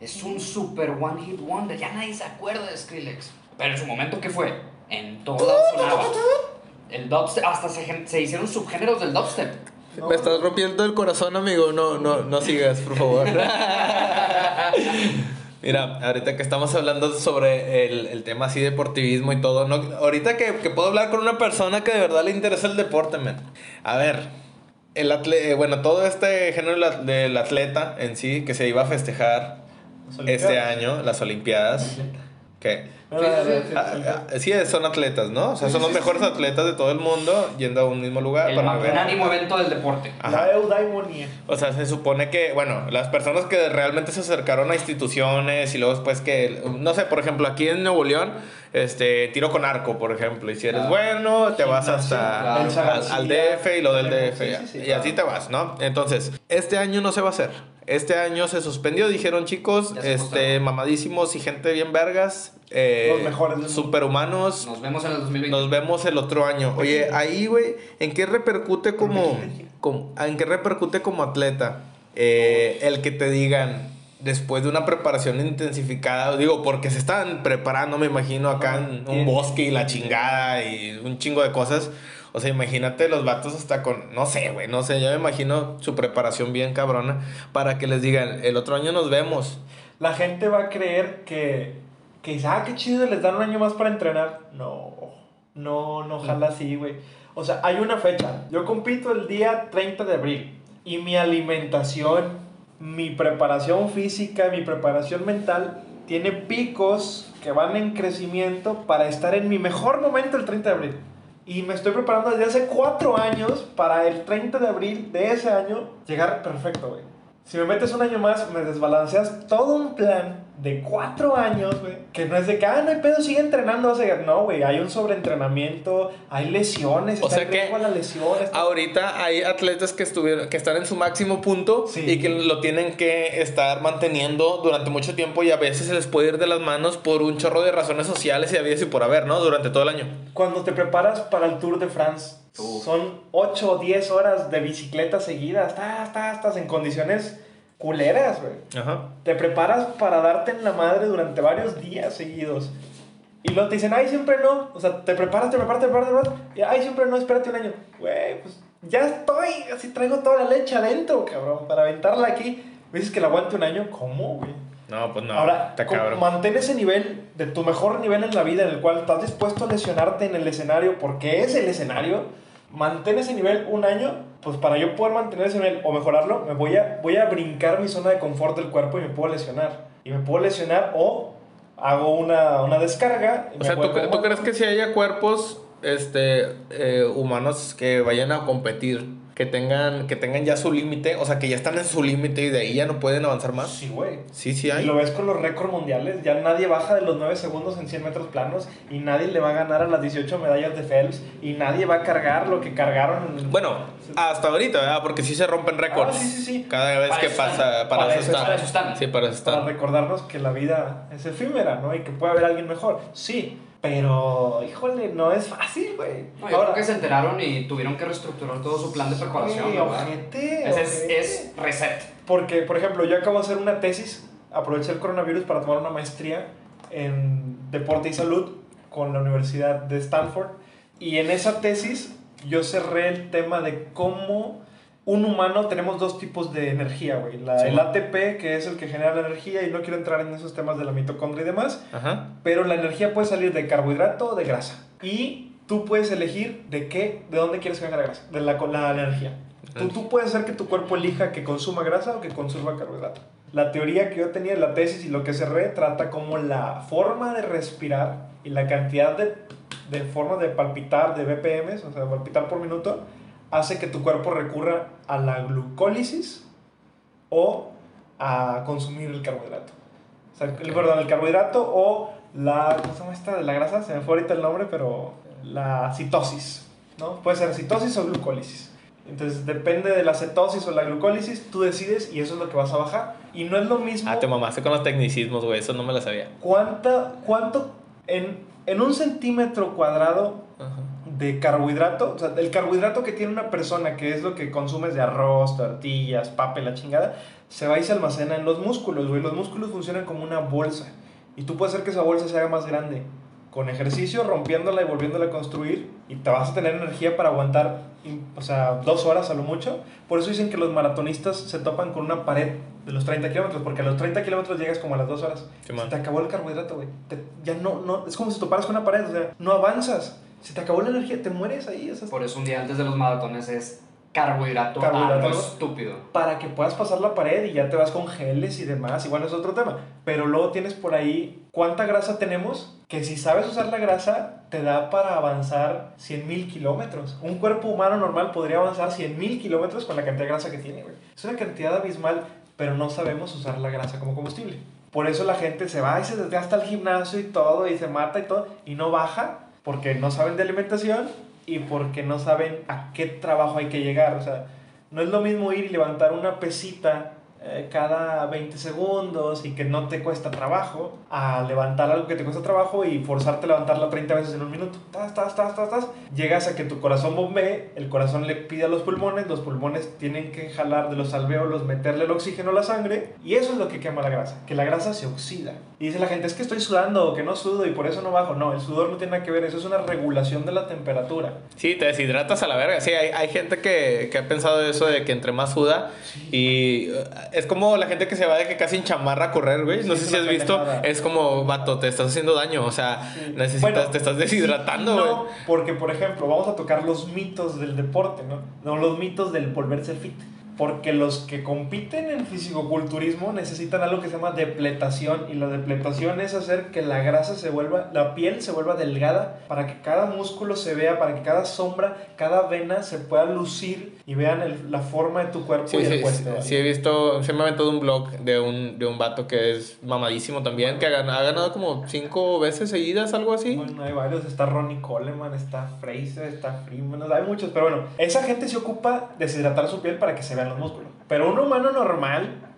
Es un super one hit wonder. Ya nadie se acuerda de Skrillex. Pero en su momento, ¿qué fue? En todo sonaba. El dubstep, hasta se, se hicieron subgéneros del dubstep. No, Me estás rompiendo el corazón, amigo. No, no, no sigas, por favor. Mira, ahorita que estamos hablando sobre el, el tema así deportivismo y todo, no, ahorita que, que puedo hablar con una persona que de verdad le interesa el deporte, man. A ver, el atle- eh, bueno, todo este género del at- del atleta en sí que se iba a festejar. Este año, las Olimpiadas, que Sí, Ah, ah, Sí, son atletas, ¿no? O sea, son los mejores atletas de todo el mundo yendo a un mismo lugar El para ver. magnánimo evento del deporte. Ajá. La eudaimonía. O sea, se supone que, bueno, las personas que realmente se acercaron a instituciones y luego después que, no sé, por ejemplo, aquí en Nuevo León, este, tiro con arco, por ejemplo, y si eres Claro. bueno, te vas hasta claro. al, al DF y lo del DF, Sí, ya. sí, sí, y claro. así te vas, ¿no? Entonces, este año no se va a hacer. Este año se suspendió, dijeron chicos, este, mamadísimos y gente bien vergas, eh, Los mejores superhumanos, Nos vemos en el 2020. nos vemos el otro año. Oye, ahí, güey, ¿en qué repercute como, como- en qué repercute como atleta eh, el que te digan después de una preparación intensificada, digo, porque se están preparando, me imagino, acá en un bosque y la chingada y un chingo de cosas. O sea, imagínate los vatos hasta con, no sé, güey, no sé, ya me imagino su preparación bien cabrona para que les digan, el otro año nos vemos. La gente va a creer que, que dice, ah, qué chido, les dan un año más para entrenar. No, no, no, ojalá sí, güey. O sea, hay una fecha. Yo compito el día 30 de abril. Y mi alimentación, mi preparación física, mi preparación mental, tiene picos que van en crecimiento para estar en mi mejor momento el 30 de abril. Y me estoy preparando desde hace cuatro años para el 30 de abril de ese año llegar perfecto, güey. Si me metes un año más, me desbalanceas todo un plan de cuatro años, güey. Que no es de que, ah, no hay pedo, sigue entrenando. vas a llegar". No, güey, hay un sobreentrenamiento, hay lesiones, O sea que la lesión. está- Ahorita hay atletas que estuvieron, que están en su máximo punto Sí. y que lo tienen que estar manteniendo durante mucho tiempo y a veces se les puede ir de las manos por un chorro de razones sociales y había y por haber, ¿no? Durante todo el año. Cuando te preparas para el Tour de France, Son 8 o 10 horas de bicicleta seguidas. Estás, estás, estás en condiciones culeras, güey. Ajá. Te preparas para darte en la madre durante varios días seguidos. Y luego te dicen, ay, siempre no. O sea, te preparas, te preparas, te preparas, te preparas. Y, ay, siempre no, espérate un año. Güey, pues ya estoy, así traigo toda la leche adentro, cabrón, para aventarla aquí. Me dices que la aguante un año, ¿cómo, güey? No, pues no. Ahora, está cabrón. mantén ese nivel de tu mejor nivel en la vida, en el cual estás dispuesto a lesionarte en el escenario, porque es el escenario. Mantén ese nivel un año, pues para yo poder mantener ese nivel o mejorarlo, me voy a, voy a brincar mi zona de confort del cuerpo y me puedo lesionar. Y me puedo lesionar o hago una, una descarga. O sea, ¿tú, tú crees que si haya cuerpos este, eh, humanos que vayan a competir, que tengan, que tengan ya su límite, o sea, que ya están en su límite y de ahí ya no pueden avanzar más? Sí, güey. Sí, sí Y hay. lo ves con los récords mundiales, ya nadie baja de los 9 segundos en 100 metros planos y nadie le va a ganar a las 18 medallas de Phelps y nadie va a cargar lo que cargaron en Bueno, hasta ahorita, ¿verdad? Porque sí se rompen récords. Ah, sí, sí, sí. Cada vez Para que eso están. pasa, para, Para eso eso están. para eso están. Sí, para eso para recordarnos que la vida es efímera, ¿no? Y que puede haber alguien mejor. Sí, pero, híjole, no es fácil, güey. No, yo creo que se enteraron y tuvieron que reestructurar todo su plan de preparación. sí, ¿no? ojete, Es, es, ojete. es reset. Porque, por ejemplo, yo acabo de hacer una tesis, aproveché el coronavirus para tomar una maestría en deporte y salud con la Universidad de Stanford. Y en esa tesis yo cerré el tema de cómo un humano tenemos dos tipos de energía, güey. La- Sí, el. ATP, que es el que genera la energía, y no quiero entrar en esos temas de la mitocondria y demás, Ajá. pero la energía puede salir de carbohidrato o de grasa. Y tú puedes elegir de qué, de dónde quieres que venga la grasa, de la, la energía. Tú, tú puedes hacer que tu cuerpo elija que consuma grasa o que consuma carbohidrato. La teoría que yo tenía en la tesis y lo que cerré trata como la forma de respirar y la cantidad de, de formas de palpitar de BPMs, o sea, palpitar por minuto, hace que tu cuerpo recurra a la glucólisis o a consumir el carbohidrato. O sea, el, perdón, el carbohidrato o la, ¿cómo se llama esta? De la grasa, se me fue ahorita el nombre, pero la citosis, ¿no? Puede ser citosis o glucólisis. Entonces, depende de la cetosis o la glucólisis, tú decides y eso es lo que vas a bajar. Y no es lo mismo Ah, te mamaste con los tecnicismos, güey. Eso no me lo sabía. cuánta, cuánto en, en un centímetro cuadrado Ajá. De carbohidrato, o sea, el carbohidrato que tiene una persona, que es lo que consumes de arroz, tortillas, papa y la chingada, se va y se almacena en los músculos, güey. Los músculos funcionan como una bolsa. Y tú puedes hacer que esa bolsa se haga más grande. Con ejercicio, rompiéndola y volviéndola a construir, y te vas a tener energía para aguantar, o sea, dos horas a lo mucho. Por eso dicen que los maratonistas se topan con una pared de los 30 kilómetros, porque a los 30 kilómetros llegas como a las dos horas. Se te acabó el carbohidrato, güey. Ya no, no, es como si toparas con una pared, o sea, no avanzas. Se te acabó la energía, te mueres ahí. O sea, Por eso un día antes de los maratones es carbohidrato, Carbohidrato, estúpido. para que puedas pasar la pared y ya te vas con geles y demás, igual es otro tema. Pero luego tienes por ahí cuánta grasa tenemos, que si sabes usar la grasa, te da para avanzar 100.000 kilómetros. Un cuerpo humano normal podría avanzar 100.000 kilómetros con la cantidad de grasa que tiene, güey. Es una cantidad abismal, pero no sabemos usar la grasa como combustible. Por eso la gente se va y se desgasta al gimnasio y todo, y se mata y todo, y no baja, porque no saben de alimentación y porque no saben a qué trabajo hay que llegar. O sea, no es lo mismo ir y levantar una pesita eh, cada 20 segundos y que no te cuesta trabajo, a levantar algo que te cuesta trabajo y forzarte a levantarla 30 veces en un minuto. Tas, tas, tas, tas, tas. Llegas a que tu corazón bombee, el corazón le pide a los pulmones, los pulmones tienen que jalar de los alvéolos, meterle el oxígeno a la sangre y eso es lo que quema la grasa, que la grasa se oxida. Y dice la gente, es que estoy sudando o que no sudo y por eso no bajo. No, el sudor no tiene nada que ver, eso es una regulación de la temperatura. Sí, te deshidratas a la verga. Sí, hay, hay gente que, que ha pensado eso de que entre más suda y eh, es como la gente que se va de que casi en chamarra a correr, güey. No Sí, sé si has visto, es como, vato, te estás haciendo daño, o sea, Sí. necesitas, Bueno, te estás deshidratando, sí güey. no, porque, por ejemplo, vamos a tocar los mitos del deporte, ¿no? No los mitos del volverse fit. Porque los que compiten en fisicoculturismo necesitan algo que se llama depletación. Y la depletación es hacer que la grasa se vuelva, la piel se vuelva delgada para que cada músculo se vea, para que cada sombra, cada vena se pueda lucir y vean el- la forma de tu cuerpo Sí, y el sí, puesto. ¿vale? sí he visto, se me ha aventado un blog de un, de un vato que es mamadísimo también, que ha ganado, ha ganado como cinco veces seguidas, algo así. Bueno, hay varios. Está Ronnie Coleman, está Fraser, está Freeman. hay muchos. Pero bueno, esa gente se ocupa de deshidratar su piel para que se los músculos. Pero un humano normal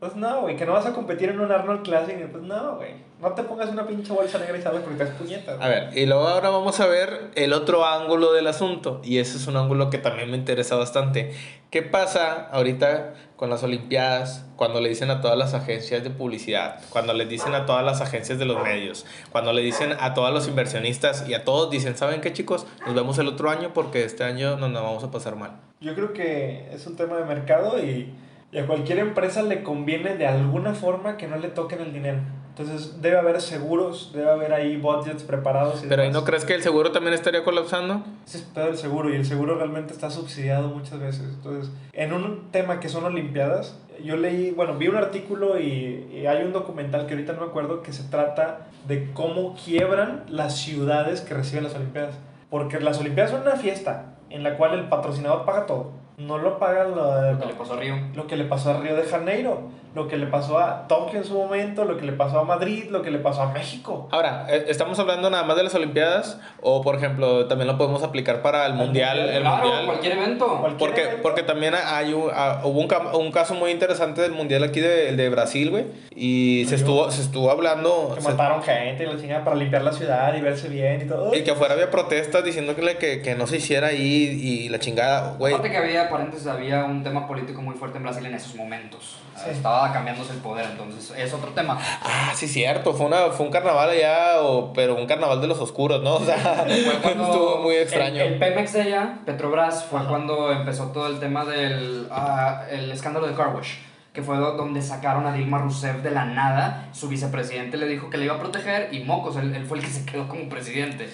Pues no, güey, que no vas a competir en un Arnold Classic. Pues no, güey. No te pongas una pinche bolsa negra y sabes porque te das puñetas. A ver, y luego ahora vamos a ver el otro ángulo del asunto. Y ese es un ángulo que también me interesa bastante. ¿Qué pasa ahorita con las Olimpiadas cuando le dicen a todas las agencias de publicidad, cuando le dicen a todas las agencias de los medios, cuando le dicen a todos los inversionistas y a todos dicen, ¿saben qué chicos? Nos vemos el otro año porque este año no nos vamos a pasar mal. Yo creo que es un tema de mercado y, y a cualquier empresa le conviene de alguna forma que no le toquen el dinero. Entonces debe haber seguros, debe haber ahí budgets preparados. y Pero ahí no crees que el seguro también estaría colapsando? Ese es pedo del seguro y el seguro realmente está subsidiado muchas veces. Entonces, en un tema que son Olimpiadas, yo leí, bueno, vi un artículo y, y hay un documental que ahorita no me acuerdo que se trata de cómo quiebran las ciudades que reciben las Olimpiadas. Porque las Olimpiadas son una fiesta en la cual el patrocinador paga todo. No lo paga lo, Lo que le pasó a Río. lo que le pasó a Río de Janeiro, lo que le pasó a Tokio en su momento, lo que le pasó a Madrid, lo que le pasó a México. Ahora, ¿eh, ¿estamos hablando nada más de las Olimpiadas? O, por ejemplo, también lo podemos aplicar para el Mundial? El Claro, mundial? cualquier evento. Cualquier Porque, evento. porque también hay un, ah, hubo un, un caso muy interesante del Mundial aquí de, el de Brasil, güey. Y se Ay, estuvo, se estuvo hablando... Que se- mataron gente y la chingada para limpiar la ciudad y verse bien y todo. y que afuera había protestas diciendo que, que, que no se hiciera ahí y la chingada, güey. Aparte que había, paréntesis, había un tema político muy fuerte en Brasil en esos momentos. Sí. Estaba cambiándose el poder, entonces es otro tema. Ah, sí, cierto. Fue, una, fue un carnaval allá, o, pero un carnaval de los oscuros, ¿no? O sea, Fue cuando estuvo muy extraño. El, el Pemex de allá, Petrobras, fue Ajá. cuando empezó todo el tema del ah, el escándalo de Car Wash, que fue do- donde sacaron a Dilma Rousseff de la nada. Su vicepresidente le dijo que le iba a proteger y mocos, él, él fue el que se quedó como presidente.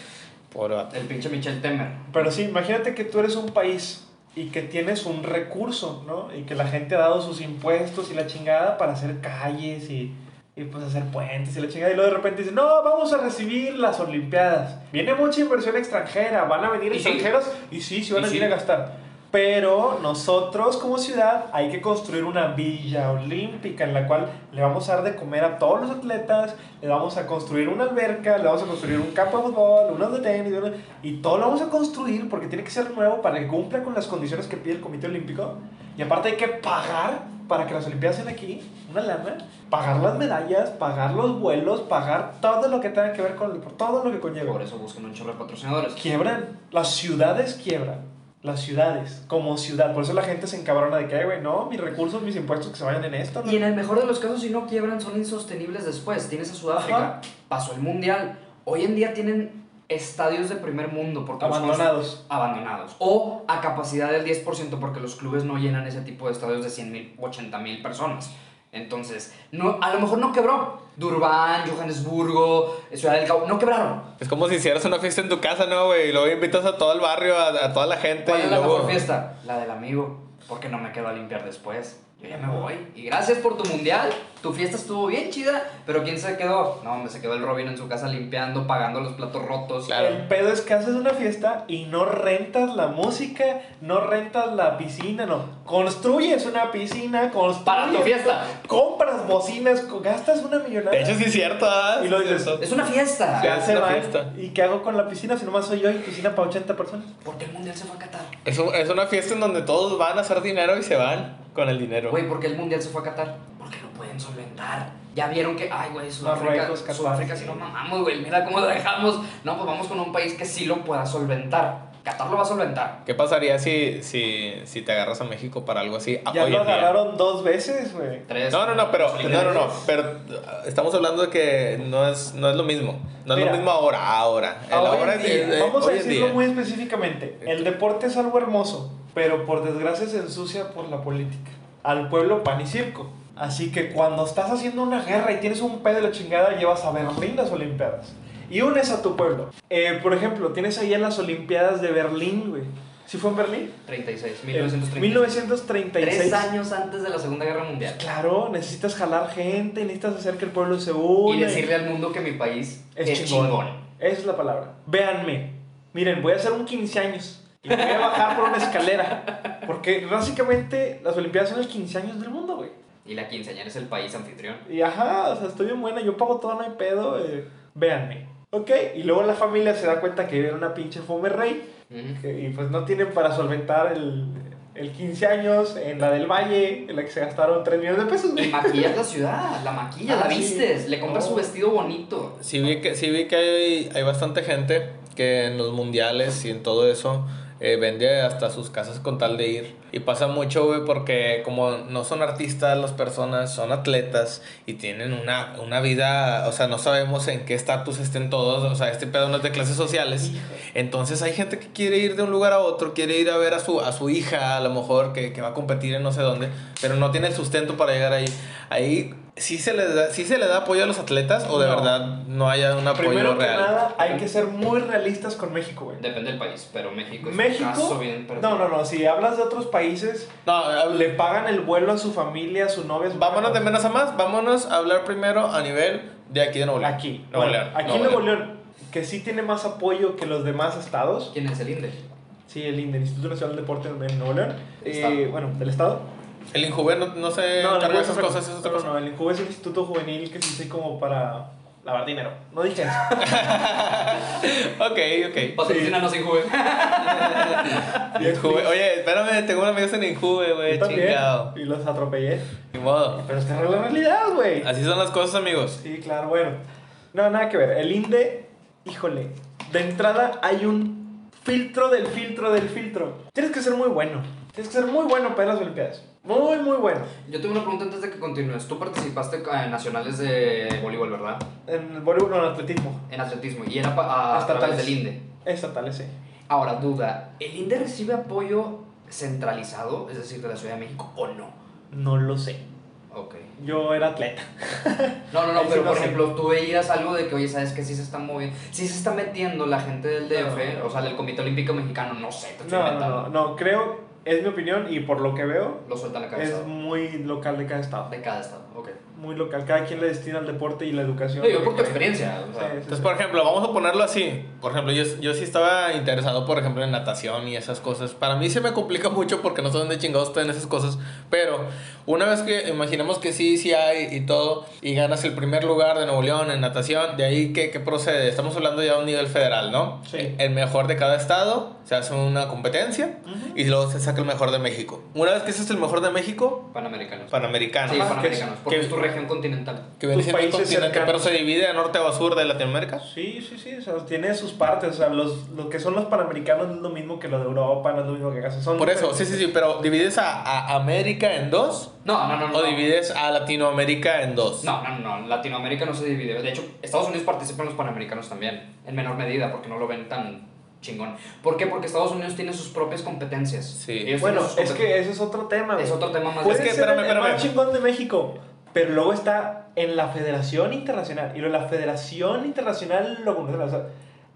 Vato. El pinche Michel Temer. Pero sí, imagínate que tú eres un país y que tienes un recurso, ¿no? Y que la gente ha dado sus impuestos y la chingada para hacer calles y, y pues hacer puentes y la chingada. Y luego de repente dicen, no, vamos a recibir las Olimpiadas. Viene mucha inversión extranjera, van a venir Y sí. extranjeros y sí, sí van a sí. venir a gastar. Pero nosotros como ciudad hay que construir una villa olímpica en la cual le vamos a dar de comer a todos los atletas, le vamos a construir una alberca, le vamos a construir un campo de fútbol, unos de tenis, y todo lo vamos a construir porque tiene que ser nuevo para que cumpla con las condiciones que pide el Comité Olímpico. Y aparte hay que pagar para que las Olimpiadas sean aquí, una lana, pagar las medallas, pagar los vuelos, pagar todo lo que tenga que ver con el, todo lo que conlleva. Por eso buscan un chorro de patrocinadores. Quiebran, las ciudades quiebran. Las ciudades, como ciudad. Por eso la gente se encabrona de que, "Ay, güey, no, mis recursos, mis impuestos que se vayan en esto. ¿no?". Y en el mejor de los casos, si no quiebran, son insostenibles después. Tienes a Sudáfrica, pasó el Mundial. Hoy en día tienen estadios de primer mundo. Porque los Abandonados. abandonados. O a capacidad del 10% porque los clubes no llenan ese tipo de estadios de 100 mil, 80 mil personas. Entonces, no, a lo mejor no quebró. Durban, Johannesburgo, Ciudad del Cabo, no quebraron. Es como si hicieras una fiesta en tu casa, ¿no, güey? Y luego invitas a todo el barrio, a, a toda la gente. ¿Cuál y es la luego... mejor fiesta? La del amigo, porque no me quedo a limpiar después. Yo ya me voy. Y gracias por tu mundial. Tu fiesta estuvo bien chida, pero ¿quién se quedó? No, me se quedó el Robin en su casa limpiando, pagando los platos rotos. Claro. El pedo es que haces una fiesta y no rentas la música, no rentas la piscina, no. Construyes una piscina, construyes. Para tu fiesta. Compras bocinas, gastas una millonada. De hecho, sí es cierto, ¿ah? Y lo dices. Es una fiesta. Ya se una van. fiesta. ¿Y qué hago con la piscina si nomás soy yo y piscina para 80 personas? Porque el mundial se fue a Qatar. Es, un- es una fiesta en donde todos van a hacer dinero y se van con el dinero. Güey, ¿por qué el mundial se fue a Qatar? Porque no pueden solventar. Ya vieron que, ay, güey, Sudáfrica, Marruecos, Qatar. Sudáfrica, si no mamamos, güey, mira cómo lo dejamos. No, pues vamos con un país que sí lo pueda solventar. Qatar lo va a solventar. ¿Qué pasaría si, si, si te agarras a México para algo así Ya hoy lo en día? agarraron dos veces, güey. Tres. No, no, no, pero, no, no, no, pero uh, estamos hablando de que no es, no es lo mismo. No es Mira. lo mismo ahora, ahora. El Ahora ahora en es- día, es- Vamos a hoy en decirlo día. muy específicamente. El deporte es algo hermoso, pero por desgracia se ensucia por la política. Al pueblo pan y circo. Así que cuando estás haciendo una guerra y tienes un pedo de la chingada, llevas a Berlín las Olimpiadas. Y unes a tu pueblo. Eh, por ejemplo, tienes ahí en las Olimpiadas de Berlín, güey. ¿Sí fue en Berlín? 36, En 1936. 1936. Tres años antes de la Segunda Guerra Mundial. Claro, necesitas jalar gente, necesitas hacer que el pueblo se una. Y decirle al mundo que mi país Es, es, chingón. chingón. Esa es la palabra. Véanme. Miren, voy a hacer un 15 años. Y voy a bajar por una escalera. Porque básicamente las Olimpiadas son el 15 años del mundo, güey. Y la quinceañera es el país anfitrión. Y ajá, o sea, estoy bien buena, yo pago todo, no hay pedo. eh, véanme. Ok, y luego la familia se da cuenta que era una pinche fome rey. Que- y pues no tienen para solventar el, el 15 años en la del Valle, en la que se gastaron 3 millones de pesos. Y maquillas la ciudad, la maquillas, Ah, la sí. vistes, le compras No. su vestido bonito. Sí vi que, sí vi que hay, hay bastante gente que en los mundiales y en todo eso eh, vende hasta sus casas con tal de ir. Y pasa mucho, güey, porque como no son artistas las personas, son atletas y tienen una, una vida, o sea, no sabemos en qué estatus estén todos, o sea, este pedo no es de clases sociales. Entonces hay gente que quiere ir de un lugar a otro, quiere ir a ver a su, a su hija, a lo mejor, que, que va a competir en no sé dónde, pero no tiene el sustento para llegar ahí. Ahí sí se le da, sí se le da apoyo a los atletas o de No. verdad no haya un apoyo Primero que real. nada, hay que ser muy realistas con México, güey. Depende del país, pero México es un México. caso bien perdido. No, no, no. Si hablas de otros países, No, le pagan el vuelo a su familia, a su novia, a su vámonos de menos a más, vámonos a hablar primero a nivel de aquí de Nuevo León. Aquí. Nuevo Bueno, León. Aquí en Nuevo León, que sí tiene más apoyo que los demás estados. ¿Quién es el INDE? Sí, el INDE, el Instituto Nacional del Deporte en Nuevo León. Eh, bueno, del estado. El Injuve no, no se No, encarga INJUVE de es esas otra- cosas, es otra no, cosa. no, el INJUVE es un instituto juvenil que se dice como para lavar dinero. No dije eso. ok, ok. Patrocínanos sin juve. Injuve. Oye, espérame, tengo unos amigos en Injuve, güey, chingado. Y los atropellé. Ni modo. Pero esta es la realidad, güey. Así son las cosas, amigos. Sí, claro, bueno. No, nada que ver. El INDE, híjole, de entrada hay un filtro del filtro del filtro. Tienes que ser muy bueno. Tienes que ser muy bueno para las Olimpiadas. Muy, muy bueno. Yo tengo una pregunta antes de que continúes. Tú participaste en nacionales de voleibol, ¿verdad? En voleibol, no, en atletismo. En atletismo. Y era a, Estatales. del INDE. Estatales, sí. Ahora, duda. ¿El INDE recibe apoyo centralizado, es decir, de la Ciudad de México, o no? No lo sé. Ok. Yo era atleta. No, no, no, pero por ejemplo, tú veías algo de que, oye, ¿sabes que Sí se está moviendo, sí se está metiendo la gente del DF, o sea, del Comité Olímpico Mexicano, no sé, te estoy No, no, no, creo, es mi opinión y por lo que veo, Lo sueltan a cada es muy local de cada estado. De cada estado. Muy local. Cada quien le destina al deporte y la educación. No, yo por que tu experiencia, o sea, Sí, sí, Entonces, sí. por ejemplo, vamos a ponerlo así. Por ejemplo, yo, yo sí estaba interesado, por ejemplo, en natación y esas cosas. Para mí se me complica mucho porque no sé dónde chingados están esas cosas. Pero una vez que imaginemos que sí, sí hay y todo, y ganas el primer lugar de Nuevo León en natación, de ahí, ¿qué, qué procede? Estamos hablando ya a un nivel federal, ¿no? Sí. El mejor de cada estado, se hace una competencia Ujú. y luego se saca el mejor de México. Una vez que ese es el mejor de México, Panamericanos. Panamericano. Sí, panamericanos, que- porque que- es tu región continental. Que viene Tus siendo continente, cercanos. pero se divide a norte o a sur de Latinoamérica. Sí, sí, sí, o sea, tiene sus partes, o sea, los, lo que son los panamericanos no es lo mismo que lo de Europa, no es lo mismo que acá, son Por eso, sí, sí, sí, pero ¿divides a, a América en dos? No, no, no, no. ¿O divides a Latinoamérica en dos? No, no, no, no, Latinoamérica no se divide. De hecho, Estados Unidos participa en los panamericanos también, en menor medida, porque no lo ven tan chingón. ¿Por qué? Porque Estados Unidos tiene sus propias competencias. Sí. Ellos Bueno, es que ese es otro tema. Es otro tema más Puede Es que, espérame, el espérame. más chingón de México, pero luego está en la Federación Internacional. Y lo de la Federación Internacional, lo o sea,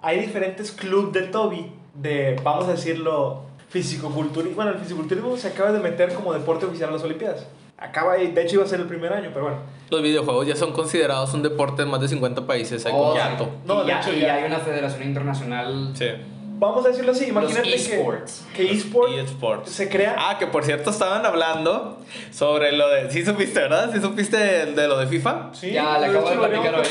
hay diferentes clubes de Toby, de, vamos a decirlo, fisicoculturismo. Bueno, el fisicoculturismo se acaba de meter como deporte oficial a las Olimpiadas. Acaba, y de hecho iba a ser el primer año, pero bueno. Los videojuegos ya son considerados un deporte en más de 50 países. Hay Oh, como sí. No, y, de ya, hecho, y ya. hay una federación internacional. Sí. Vamos a decirlo así, imagínate los que, esports. que eSport eSports. se crea... Ah, que por cierto estaban hablando sobre lo de... ¿Sí supiste, verdad? ¿Sí supiste de, de lo de FIFA? Sí, Ya le de acabo de platicar hoy.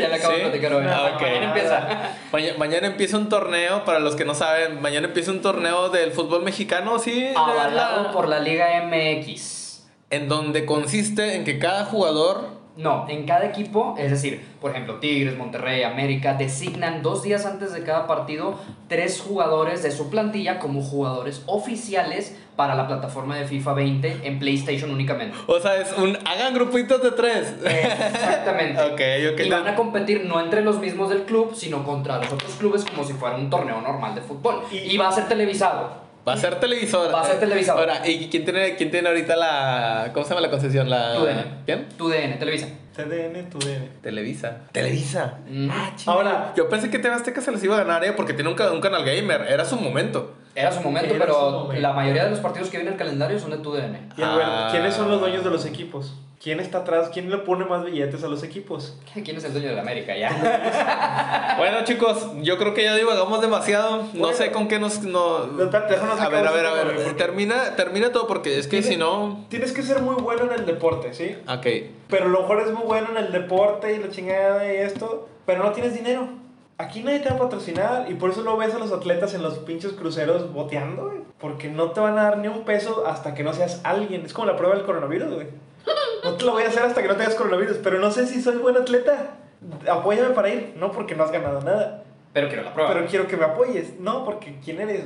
ya le acabo ¿Sí? de platicar hoy. Ah, ok. Mañana empieza. Mañana, mañana empieza un torneo, para los que no saben, mañana empieza un torneo del fútbol mexicano, ¿sí? Avalado La- por la Liga MX. En donde consiste en que cada jugador No, en cada equipo, es decir, por ejemplo, Tigres, Monterrey, América, designan dos días antes de cada partido tres jugadores de su plantilla como jugadores oficiales para la plataforma de FIFA 20 en PlayStation únicamente. O sea, es un. Hagan grupitos de tres. Exactamente. Ok, ok. Y van a competir no entre los mismos del club, sino contra los otros clubes como si fuera un torneo normal de fútbol. Y- Y, va a ser televisado. Va a ser televisor. Va a ser televisado. Ahora, ¿y quién tiene, quién tiene ahorita la. ¿Cómo se llama la concesión? La. TUDN. ¿Quién? Tu DN, Televisa. TDN, tu DN. Televisa. Televisa. Mm. Ahora, Yo pensé que TV Azteca se les iba a ganar, ¿eh? Porque tiene un canal gamer. Era su momento. Era su momento, Era pero su momento. la mayoría de los partidos que viene el calendario son de tu DN. y a ver, Ah. ¿quiénes son los dueños de los equipos? ¿Quién está atrás? ¿Quién le pone más billetes a los equipos? ¿Quién es el dueño de la América? Ya. Bueno, chicos, yo creo que ya divagamos demasiado. No Bueno. sé con qué nos. No... No, espérate, déjanos A ver, a ver, a ver. güey. Termina, termina todo porque es que si no. Tienes que ser muy bueno en el deporte, ¿sí? Ok. Pero a lo mejor es muy bueno en el deporte y la chingada y esto, pero no tienes dinero. Aquí nadie te va a patrocinar y por eso lo ves a los atletas en los pinches cruceros boteando, güey. Porque no te van a dar ni un peso hasta que no seas alguien. Es como la prueba del coronavirus, güey. No te lo voy a hacer hasta que no tengas coronavirus, pero no sé si soy buen atleta. Apóyame para ir. No porque no has ganado nada. Pero quiero la prueba. Pero quiero que me apoyes. No, porque ¿quién eres?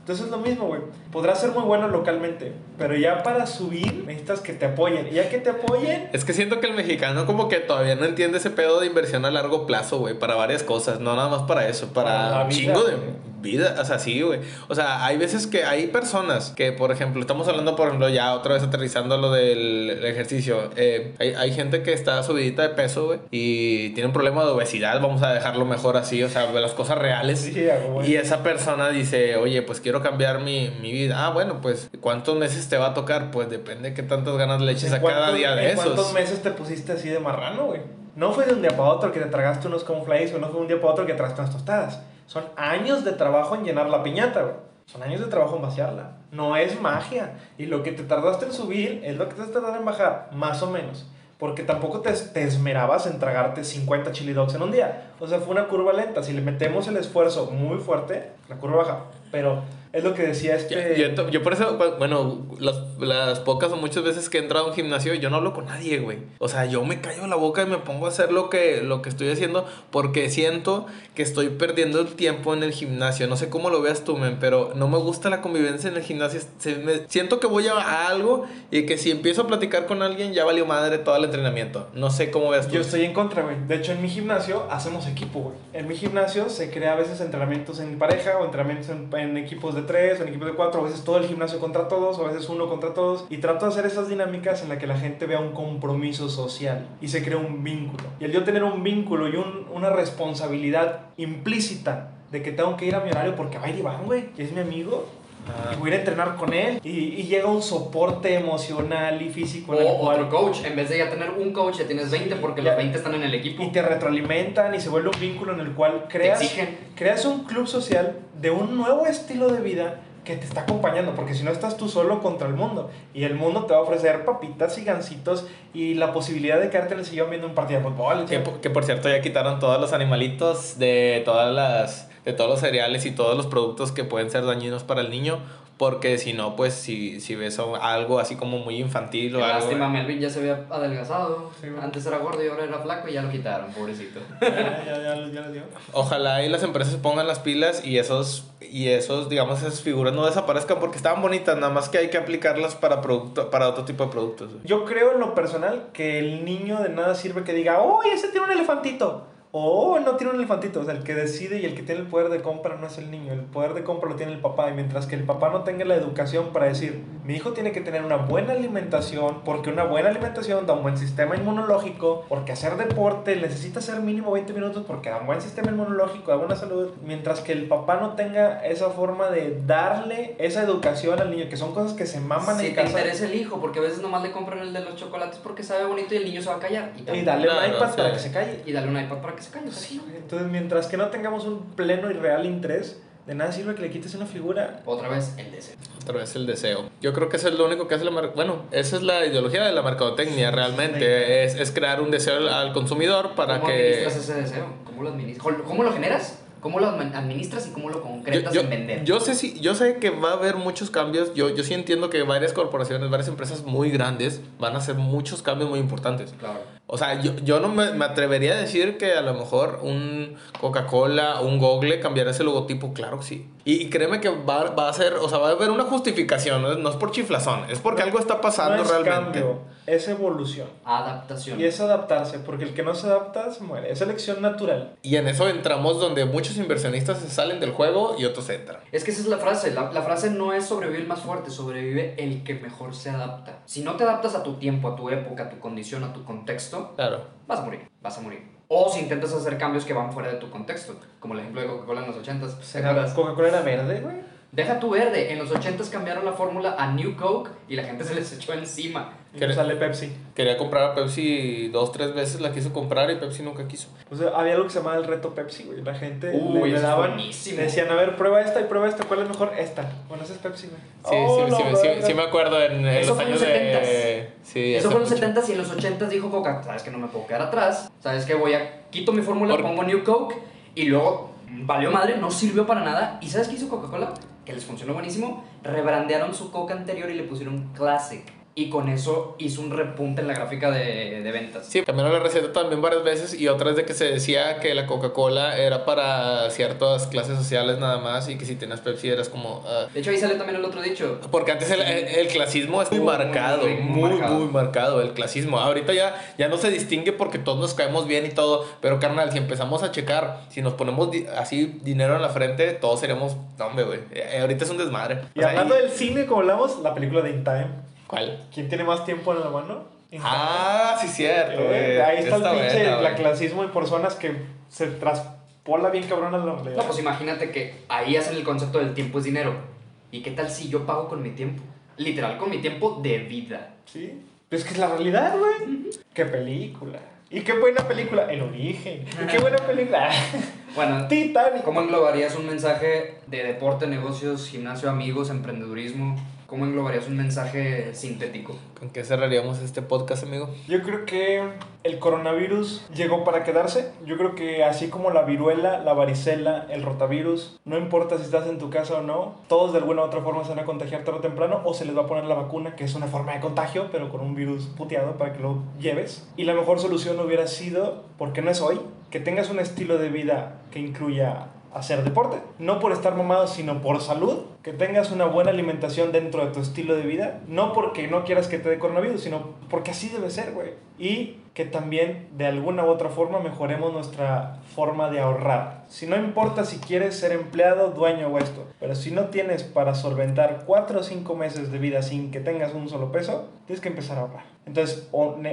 Entonces es lo mismo, güey. Podrás ser muy bueno localmente, pero ya para subir necesitas que te apoyen. Y ya que te apoyen, Es que siento que el mexicano como que todavía no entiende ese pedo de inversión a largo plazo, güey, para varias cosas, no nada más para eso, para, Para un vida, chingo de. Vida, o sea, sí, güey. O sea, hay veces que hay personas que, por ejemplo, estamos hablando, por ejemplo, ya otra vez aterrizando lo del ejercicio, eh, hay, hay gente que está subidita de peso, güey, y tiene un problema de obesidad, vamos a dejarlo mejor así, o sea, las cosas reales. Sí. Y esa persona dice, oye, pues quiero cambiar mi, mi vida. Ah, bueno, pues, ¿cuántos meses te va a tocar? Pues depende de qué tantas ganas le eches ¿en a cada día de en ¿Cuántos esos. meses te pusiste así de marrano, güey? No fue de un día para otro que te tragaste unos cornflakes o no fue de un día para otro que tragaste unas tostadas. Son años de trabajo en llenar la piñata, güey. Son años de trabajo en vaciarla. No es magia. Y lo que te tardaste en subir es lo que te vas a en bajar, más o menos. Porque tampoco te, te esmerabas en tragarte 50 chili dogs en un día. O sea, fue una curva lenta. Si le metemos el esfuerzo muy fuerte, la curva baja. Pero es lo que decía este... Yo, yo- yo por eso, pues, bueno, las, las pocas o muchas veces que he entrado a un gimnasio, yo no hablo con nadie, güey. O sea, yo me callo la boca y me pongo a hacer lo que, lo que estoy haciendo porque siento que estoy perdiendo el tiempo en el gimnasio. No sé cómo lo veas tú, men, pero no me gusta la convivencia en el gimnasio. Se me- siento que voy a, a algo y que si empiezo a platicar con alguien ya valió madre todo el entrenamiento. No sé cómo veas tú. Yo estoy en contra, güey. De hecho, en mi gimnasio hacemos equipo, güey. En mi gimnasio se crea a veces entrenamientos en pareja o entrenamientos en, en equipos de tres o en equipos de cuatro. A veces todo el gimnasio contra todos o a veces uno contra todos. Y trato de hacer esas dinámicas en las que la gente vea un compromiso social y se crea un vínculo. Y el yo tener un vínculo y un- una responsabilidad implícita de que tengo que ir a mi horario porque va ir Iván, güey, es mi amigo. Ah. Y voy a ir a entrenar con él. Y, y llega un soporte emocional y físico. en el O cual- otro coach. En vez de ya tener un coach, ya tienes 20 porque Ya. los 20 están en el equipo. y te retroalimentan y se vuelve un vínculo en el cual creas, exigen. creas un club social de un nuevo estilo de vida que te está acompañando, porque si no estás tú solo contra el mundo y el mundo te va a ofrecer papitas y gancitos y la posibilidad de quedarte en el sillón viendo un partido de fútbol. Que, po- que por cierto ya quitaron todos los animalitos de todas las de todos los cereales y todos los productos que pueden ser dañinos para el niño porque si no pues si, si ves algo así como muy infantil Qué o algo lástima, Melvin ya se había adelgazado. Sí. Antes era gordo y ahora era flaco y ya lo quitaron, pobrecito. Ya, ya, ya, ya les digo. ojalá y las empresas pongan las pilas y esos y esos digamos esas figuras no desaparezcan porque estaban bonitas nada más que hay que aplicarlas para producto para otro tipo de productos. Yo creo en lo personal que el niño de nada sirve que diga, ¡oh, ese tiene un elefantito! O no tiene un elefantito. O sea, el que decide y el que tiene el poder de compra no es el niño. El poder de compra lo tiene el papá. Y mientras que el papá no tenga la educación para decir, mi hijo tiene que tener una buena alimentación, porque una buena alimentación da un buen sistema inmunológico, porque hacer deporte necesita hacer mínimo 20 minutos porque da un buen sistema inmunológico, da buena salud. Mientras que el papá no tenga esa forma de darle esa educación al niño, que son cosas que se maman Si en te casa. interesa el hijo, porque a veces nomás le compran el de los chocolates porque sabe bonito y el niño se va a callar. Y, No, un no, iPad sí. para que se calle. y darle un iPad para que Sí. Entonces, mientras que no tengamos un pleno y real interés, de nada sirve que le quites una figura. Otra vez, el deseo. otra vez el deseo yo creo que eso es lo único que hace la mar- bueno esa es la ideología de la mercadotecnia realmente es, es crear un deseo al, consumidor para ¿Cómo que administras ese deseo? ¿Cómo lo administras? ¿Cómo lo generas? ¿Cómo lo admi- administras y cómo lo concretas yo, en vender? yo sé si yo sé que va a haber muchos cambios. Yo, yo sí entiendo que varias corporaciones varias empresas muy grandes van a hacer muchos cambios muy importantes. Claro. o sea yo, yo no me, me atrevería a decir que a lo mejor un Coca-Cola un Google cambiará ese logotipo. Claro que sí. Y, y créeme que va, va a ser o sea va a haber una justificación no es, no es por chiflazón es porque algo está pasando no es realmente. cambio, es evolución. Adaptación. Y es adaptarse, porque el que no se adapta se muere. Es elección natural. y en eso entramos donde muchos inversionistas se salen del juego y otros entran Es que esa es la frase. La, la frase no es sobrevive el más fuerte, sobrevive el que mejor se adapta. Si no te adaptas a tu tiempo, a tu época, a tu condición, a tu contexto, claro vas a morir, vas a morir. O si intentas hacer cambios que van fuera de tu contexto, como el ejemplo de Coca-Cola en los 80s. ¿te ¿Será acuerdas? Coca-Cola era verde, güey? Deja tu verde. En los 80s cambiaron la fórmula a New Coke y la gente se les echó encima. Y ¿Qué no le- sale Pepsi. Quería comprar a Pepsi dos, tres veces, la quiso comprar y Pepsi nunca quiso. O sea, había algo que se llamaba el reto Pepsi, güey. La gente Uy, le, daban. buenísimo. le decían, a ver, prueba esta y prueba esta. ¿Cuál es mejor? Esta. Bueno, esa es Pepsi, güey. Sí, Oh, sí, no, sí, sí, sí me acuerdo en, en Eso los fue en años los de... Sí, Eso fue en los mucho. 70s y en los 80s dijo Coca, sabes que no me puedo quedar atrás, sabes que voy a quito mi fórmula, Por- pongo New Coke Y luego valió madre, no sirvió para nada. ¿Y sabes qué hizo Coca-Cola? Que les funcionó buenísimo. Rebrandearon su Coca anterior y le pusieron Classic. Y con eso hizo un repunte en la gráfica de, de ventas. Sí, cambiaron la receta también varias veces y otras de que se decía que la Coca-Cola era para ciertas clases sociales nada más y que si tenías Pepsi eras como... ah, De hecho, ahí sale también el otro dicho. Porque antes el, el- el clasismo es muy, Muy, marcado, muy, muy, marcado. el clasismo. Ahorita ya, ya no se distingue porque todos nos caemos bien y todo, pero carnal, si empezamos a checar, si nos ponemos di- así dinero en la frente, todos seríamos, no, hombre, güey, eh, ahorita es un desmadre. Y O sea, hablando y- del cine, como hablamos, la película de In Time. ¿Cuál? ¿Quién tiene más tiempo en la mano? Ah, sí, cierto, güey. Eh, ahí está, el pinche buena, güey. la clasismo y personas que se traspola bien cabrón a la realidad. No, pues imagínate que ahí hacen el concepto del tiempo es dinero. ¿Y qué tal si yo pago con mi tiempo? Literal, con mi tiempo de vida. Sí. Pero es que es la realidad, güey. Qué película. Y qué buena película. El origen. Y qué buena película. Bueno, Titanic. ¿cómo englobarías un mensaje de deporte, negocios, gimnasio, amigos, emprendedurismo? ¿Cómo englobarías un mensaje sintético? ¿Con qué cerraríamos este podcast, amigo? Yo creo que el coronavirus llegó para quedarse. Yo creo que así como la viruela, la varicela, el rotavirus, no importa si estás en tu casa o no, todos de alguna u otra forma se van a contagiar tarde o temprano o se les va a poner la vacuna, que es una forma de contagio, pero con un virus puteado para que lo lleves. Y la mejor solución hubiera sido, porque no es hoy, que tengas un estilo de vida que incluya hacer deporte. No por estar mamado, sino por salud. Que tengas una buena alimentación dentro de tu estilo de vida. No porque no quieras que te dé coronavirus, sino porque así debe ser, güey. Y que también de alguna u otra forma mejoremos nuestra forma de ahorrar. Si no importa si quieres ser empleado, dueño o esto, pero si no tienes para solventar 4 o 5 meses de vida sin que tengas un solo peso, tienes que empezar a ahorrar. Entonces,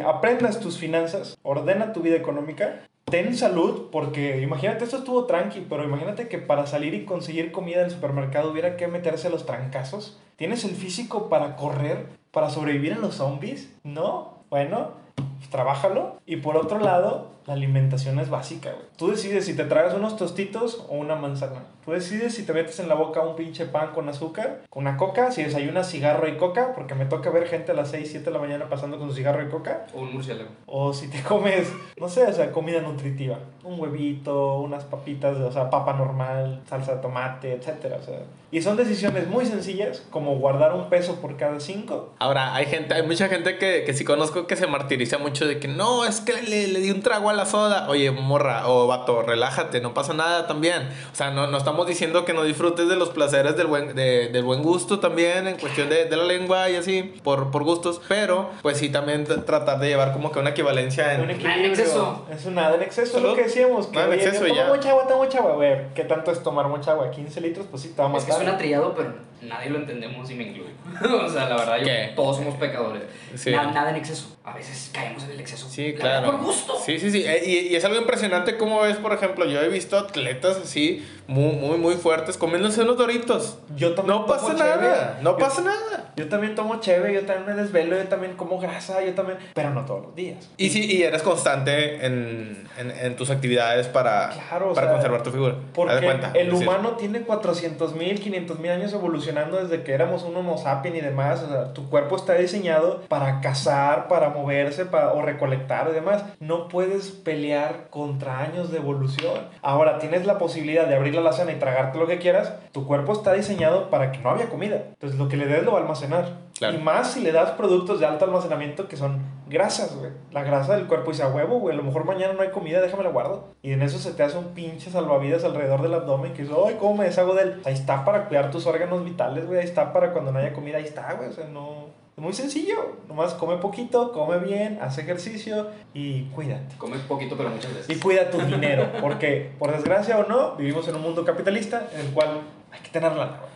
aprendas tus finanzas, ordena tu vida económica ten salud, porque imagínate, esto estuvo tranqui, pero imagínate que para salir y conseguir comida en el supermercado hubiera que meterse los trancazos. ¿Tienes el físico para correr, para sobrevivir a los zombies? No. Bueno, pues, trabájalo. Y por otro lado, la alimentación es básica, güey. Tú decides si te tragas unos tostitos o una manzana. Tú decides si te metes en la boca un pinche pan con azúcar, con una coca, si desayunas cigarro y coca, porque me toca ver gente a las 6, 7 de la mañana pasando con su cigarro y coca. O un murciélago. O si te comes, no sé, o sea, comida nutritiva. Un huevito, unas papitas, o sea, papa normal, salsa de tomate, etcétera, o sea. Y son decisiones muy sencillas, como guardar un peso por cada cinco. Ahora, hay gente, hay mucha gente que, que sí conozco que se martiriza mucho de que no, es que le, le di un trago a la soda. Oye, morra o vato, relájate, no pasa nada también. O sea, no, no estamos diciendo que no disfrutes de los placeres del buen, de- del buen gusto también, en cuestión de, de la lengua y así, por, por gustos. Pero, pues sí, también tratar de llevar como que una equivalencia en. Un equilibrio. En exceso. Es un nada en exceso, es lo que decíamos. Que, Nada en oye, exceso yo y ya. tomo mucha agua, tomo mucha agua, güey. ¿Qué tanto es tomar mucha agua? 15 litros, pues sí, te va a Es que suena trillado, pero nadie lo entendemos y me incluyo. o sea, la verdad, yo- todos somos pecadores. Sí. Na- nada en exceso. A veces caemos en el exceso. Sí, La claro. Por gusto. Sí, sí, sí. Eh, Y, y es algo impresionante como ves, por ejemplo, yo he visto atletas así, muy, muy, muy fuertes, comiéndose unos doritos. Yo también No tomo pasa cheve. nada, no Yo- pasa nada. Yo también tomo cheve, yo también me desvelo, yo también como grasa, yo también... Pero no todos los días. Y sí, y eres constante en, en, en tus actividades para, Claro, para sea, conservar tu figura. Porque cuenta, el humano tiene 400 mil, 500 mil años evolucionando desde que éramos un homo sapien y demás. Tu cuerpo está diseñado para cazar, para moverse para, o recolectar y demás. No puedes pelear contra años de evolución. Ahora tienes la posibilidad de abrir la alacena y tragarte lo que quieras. Tu cuerpo está diseñado para que no haya comida. Entonces lo que le des lo va a almacenar. Claro. Y más si le das productos de alto almacenamiento que son grasas, güey. La grasa del cuerpo dice a huevo, güey. A lo mejor mañana no hay comida, déjame la guardo. Y en eso se te hace un pinche salvavidas alrededor del abdomen que dices, ay, ¿cómo me deshago de él? Ahí está para cuidar tus órganos vitales, güey. Ahí está para cuando no haya comida, ahí está, güey. O sea, no. Es muy sencillo. Nomás come poquito, come bien, hace ejercicio y cuídate. Come poquito, pero muchas Y veces. cuida tu dinero, porque por desgracia o no, vivimos en un mundo capitalista en el cual hay que tener lana, güey.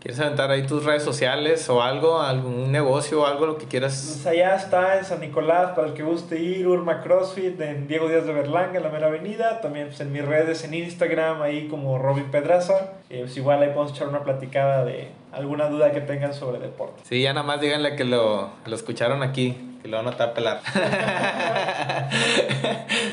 ¿Quieres aventar ahí tus redes sociales o algo, algún negocio o algo, lo que quieras? Pues allá está en San Nicolás para el que guste ir, Urma CrossFit, en Diego Díaz de Berlanga, en la mera avenida. También pues, en mis redes en Instagram, ahí como Robin Pedraza. Eh, pues igual ahí podemos echar una platicada de alguna duda que tengan sobre deporte. Sí, ya nada más díganle que lo, lo escucharon aquí, que lo van a estar a pelar.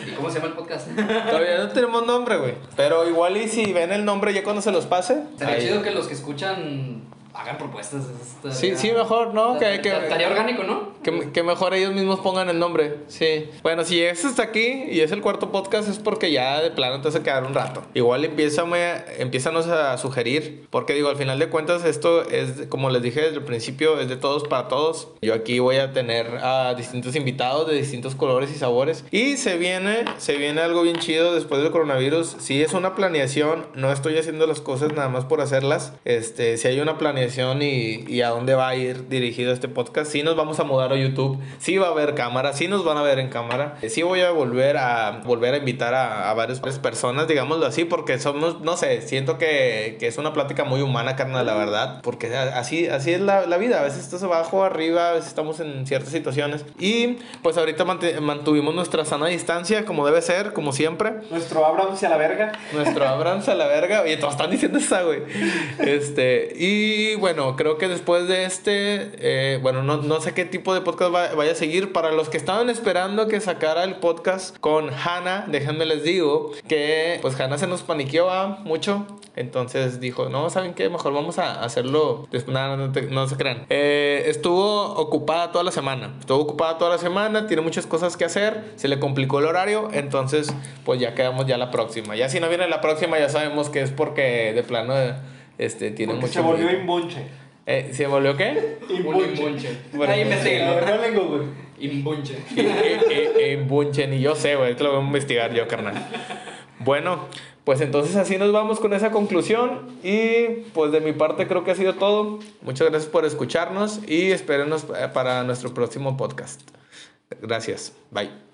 ¿Y cómo se llama el podcast? Todavía no tenemos nombre, güey. Pero igual y si ven el nombre ya cuando se los pase. Sería ahí- chido que los que escuchan hagan propuestas. estaría- Sí, sí, mejor, ¿no? Que, que, Estaría orgánico, ¿no? que, que mejor ellos mismos pongan el nombre. Sí. Bueno, si llegas hasta aquí y es el cuarto podcast, es porque ya de plano te vas a quedar un rato. Igual empiézanos a sugerir. Porque digo, al final de cuentas, esto es, como les dije desde el principio, es de todos para todos. Yo aquí voy a tener a distintos invitados de distintos colores y sabores. Y se viene, se viene algo bien chido después del coronavirus. Si es una planeación, no estoy haciendo las cosas nada más por hacerlas. Este, si hay una planeación y, y a dónde va a ir dirigido este podcast, sí nos vamos a mudar a YouTube, sí va a haber cámara, sí nos van a ver en cámara. Sí voy a volver a volver a invitar a, a varias personas, digámoslo así, porque somos, no sé, siento que, que es una plática muy humana, carnal, la verdad, porque así, así es la, la vida. A veces estás abajo, arriba, a veces estamos en ciertas situaciones. Y pues ahorita mant- mantuvimos nuestra sana distancia, como debe ser, como siempre. Nuestro Abrams a la verga. Nuestro Abrams a la verga. Oye, todos están diciendo esa, güey. Este, y bueno, creo que después de este, eh, bueno, no, no sé qué tipo de podcast va- vaya a seguir. Para los que estaban esperando que sacara el podcast con Hannah, déjenme les digo que pues Hannah se nos paniqueó mucho. Entonces dijo, no, ¿saben qué? Mejor vamos a hacerlo. No, no, no se crean. Eh, estuvo ocupada toda la semana. Estuvo ocupada toda la semana, tiene muchas cosas que hacer. Se le complicó el horario. Entonces, pues ya quedamos ya la próxima. Ya si no viene la próxima, ya sabemos que es porque de plano este, tiene Porque mucho. se volvió ruido. imbunche. Eh, ¿Se volvió qué? Un imbunche. Bueno, Ahí ver, no lengo, güey. Imbunche. Eh, eh, eh, bunche, ni yo sé, güey. Te lo voy a investigar yo, carnal. Bueno, pues entonces así nos vamos con esa conclusión. Y pues de mi parte creo que ha sido todo. Muchas gracias por escucharnos y espérenos eh, para nuestro próximo podcast. Gracias. Bye.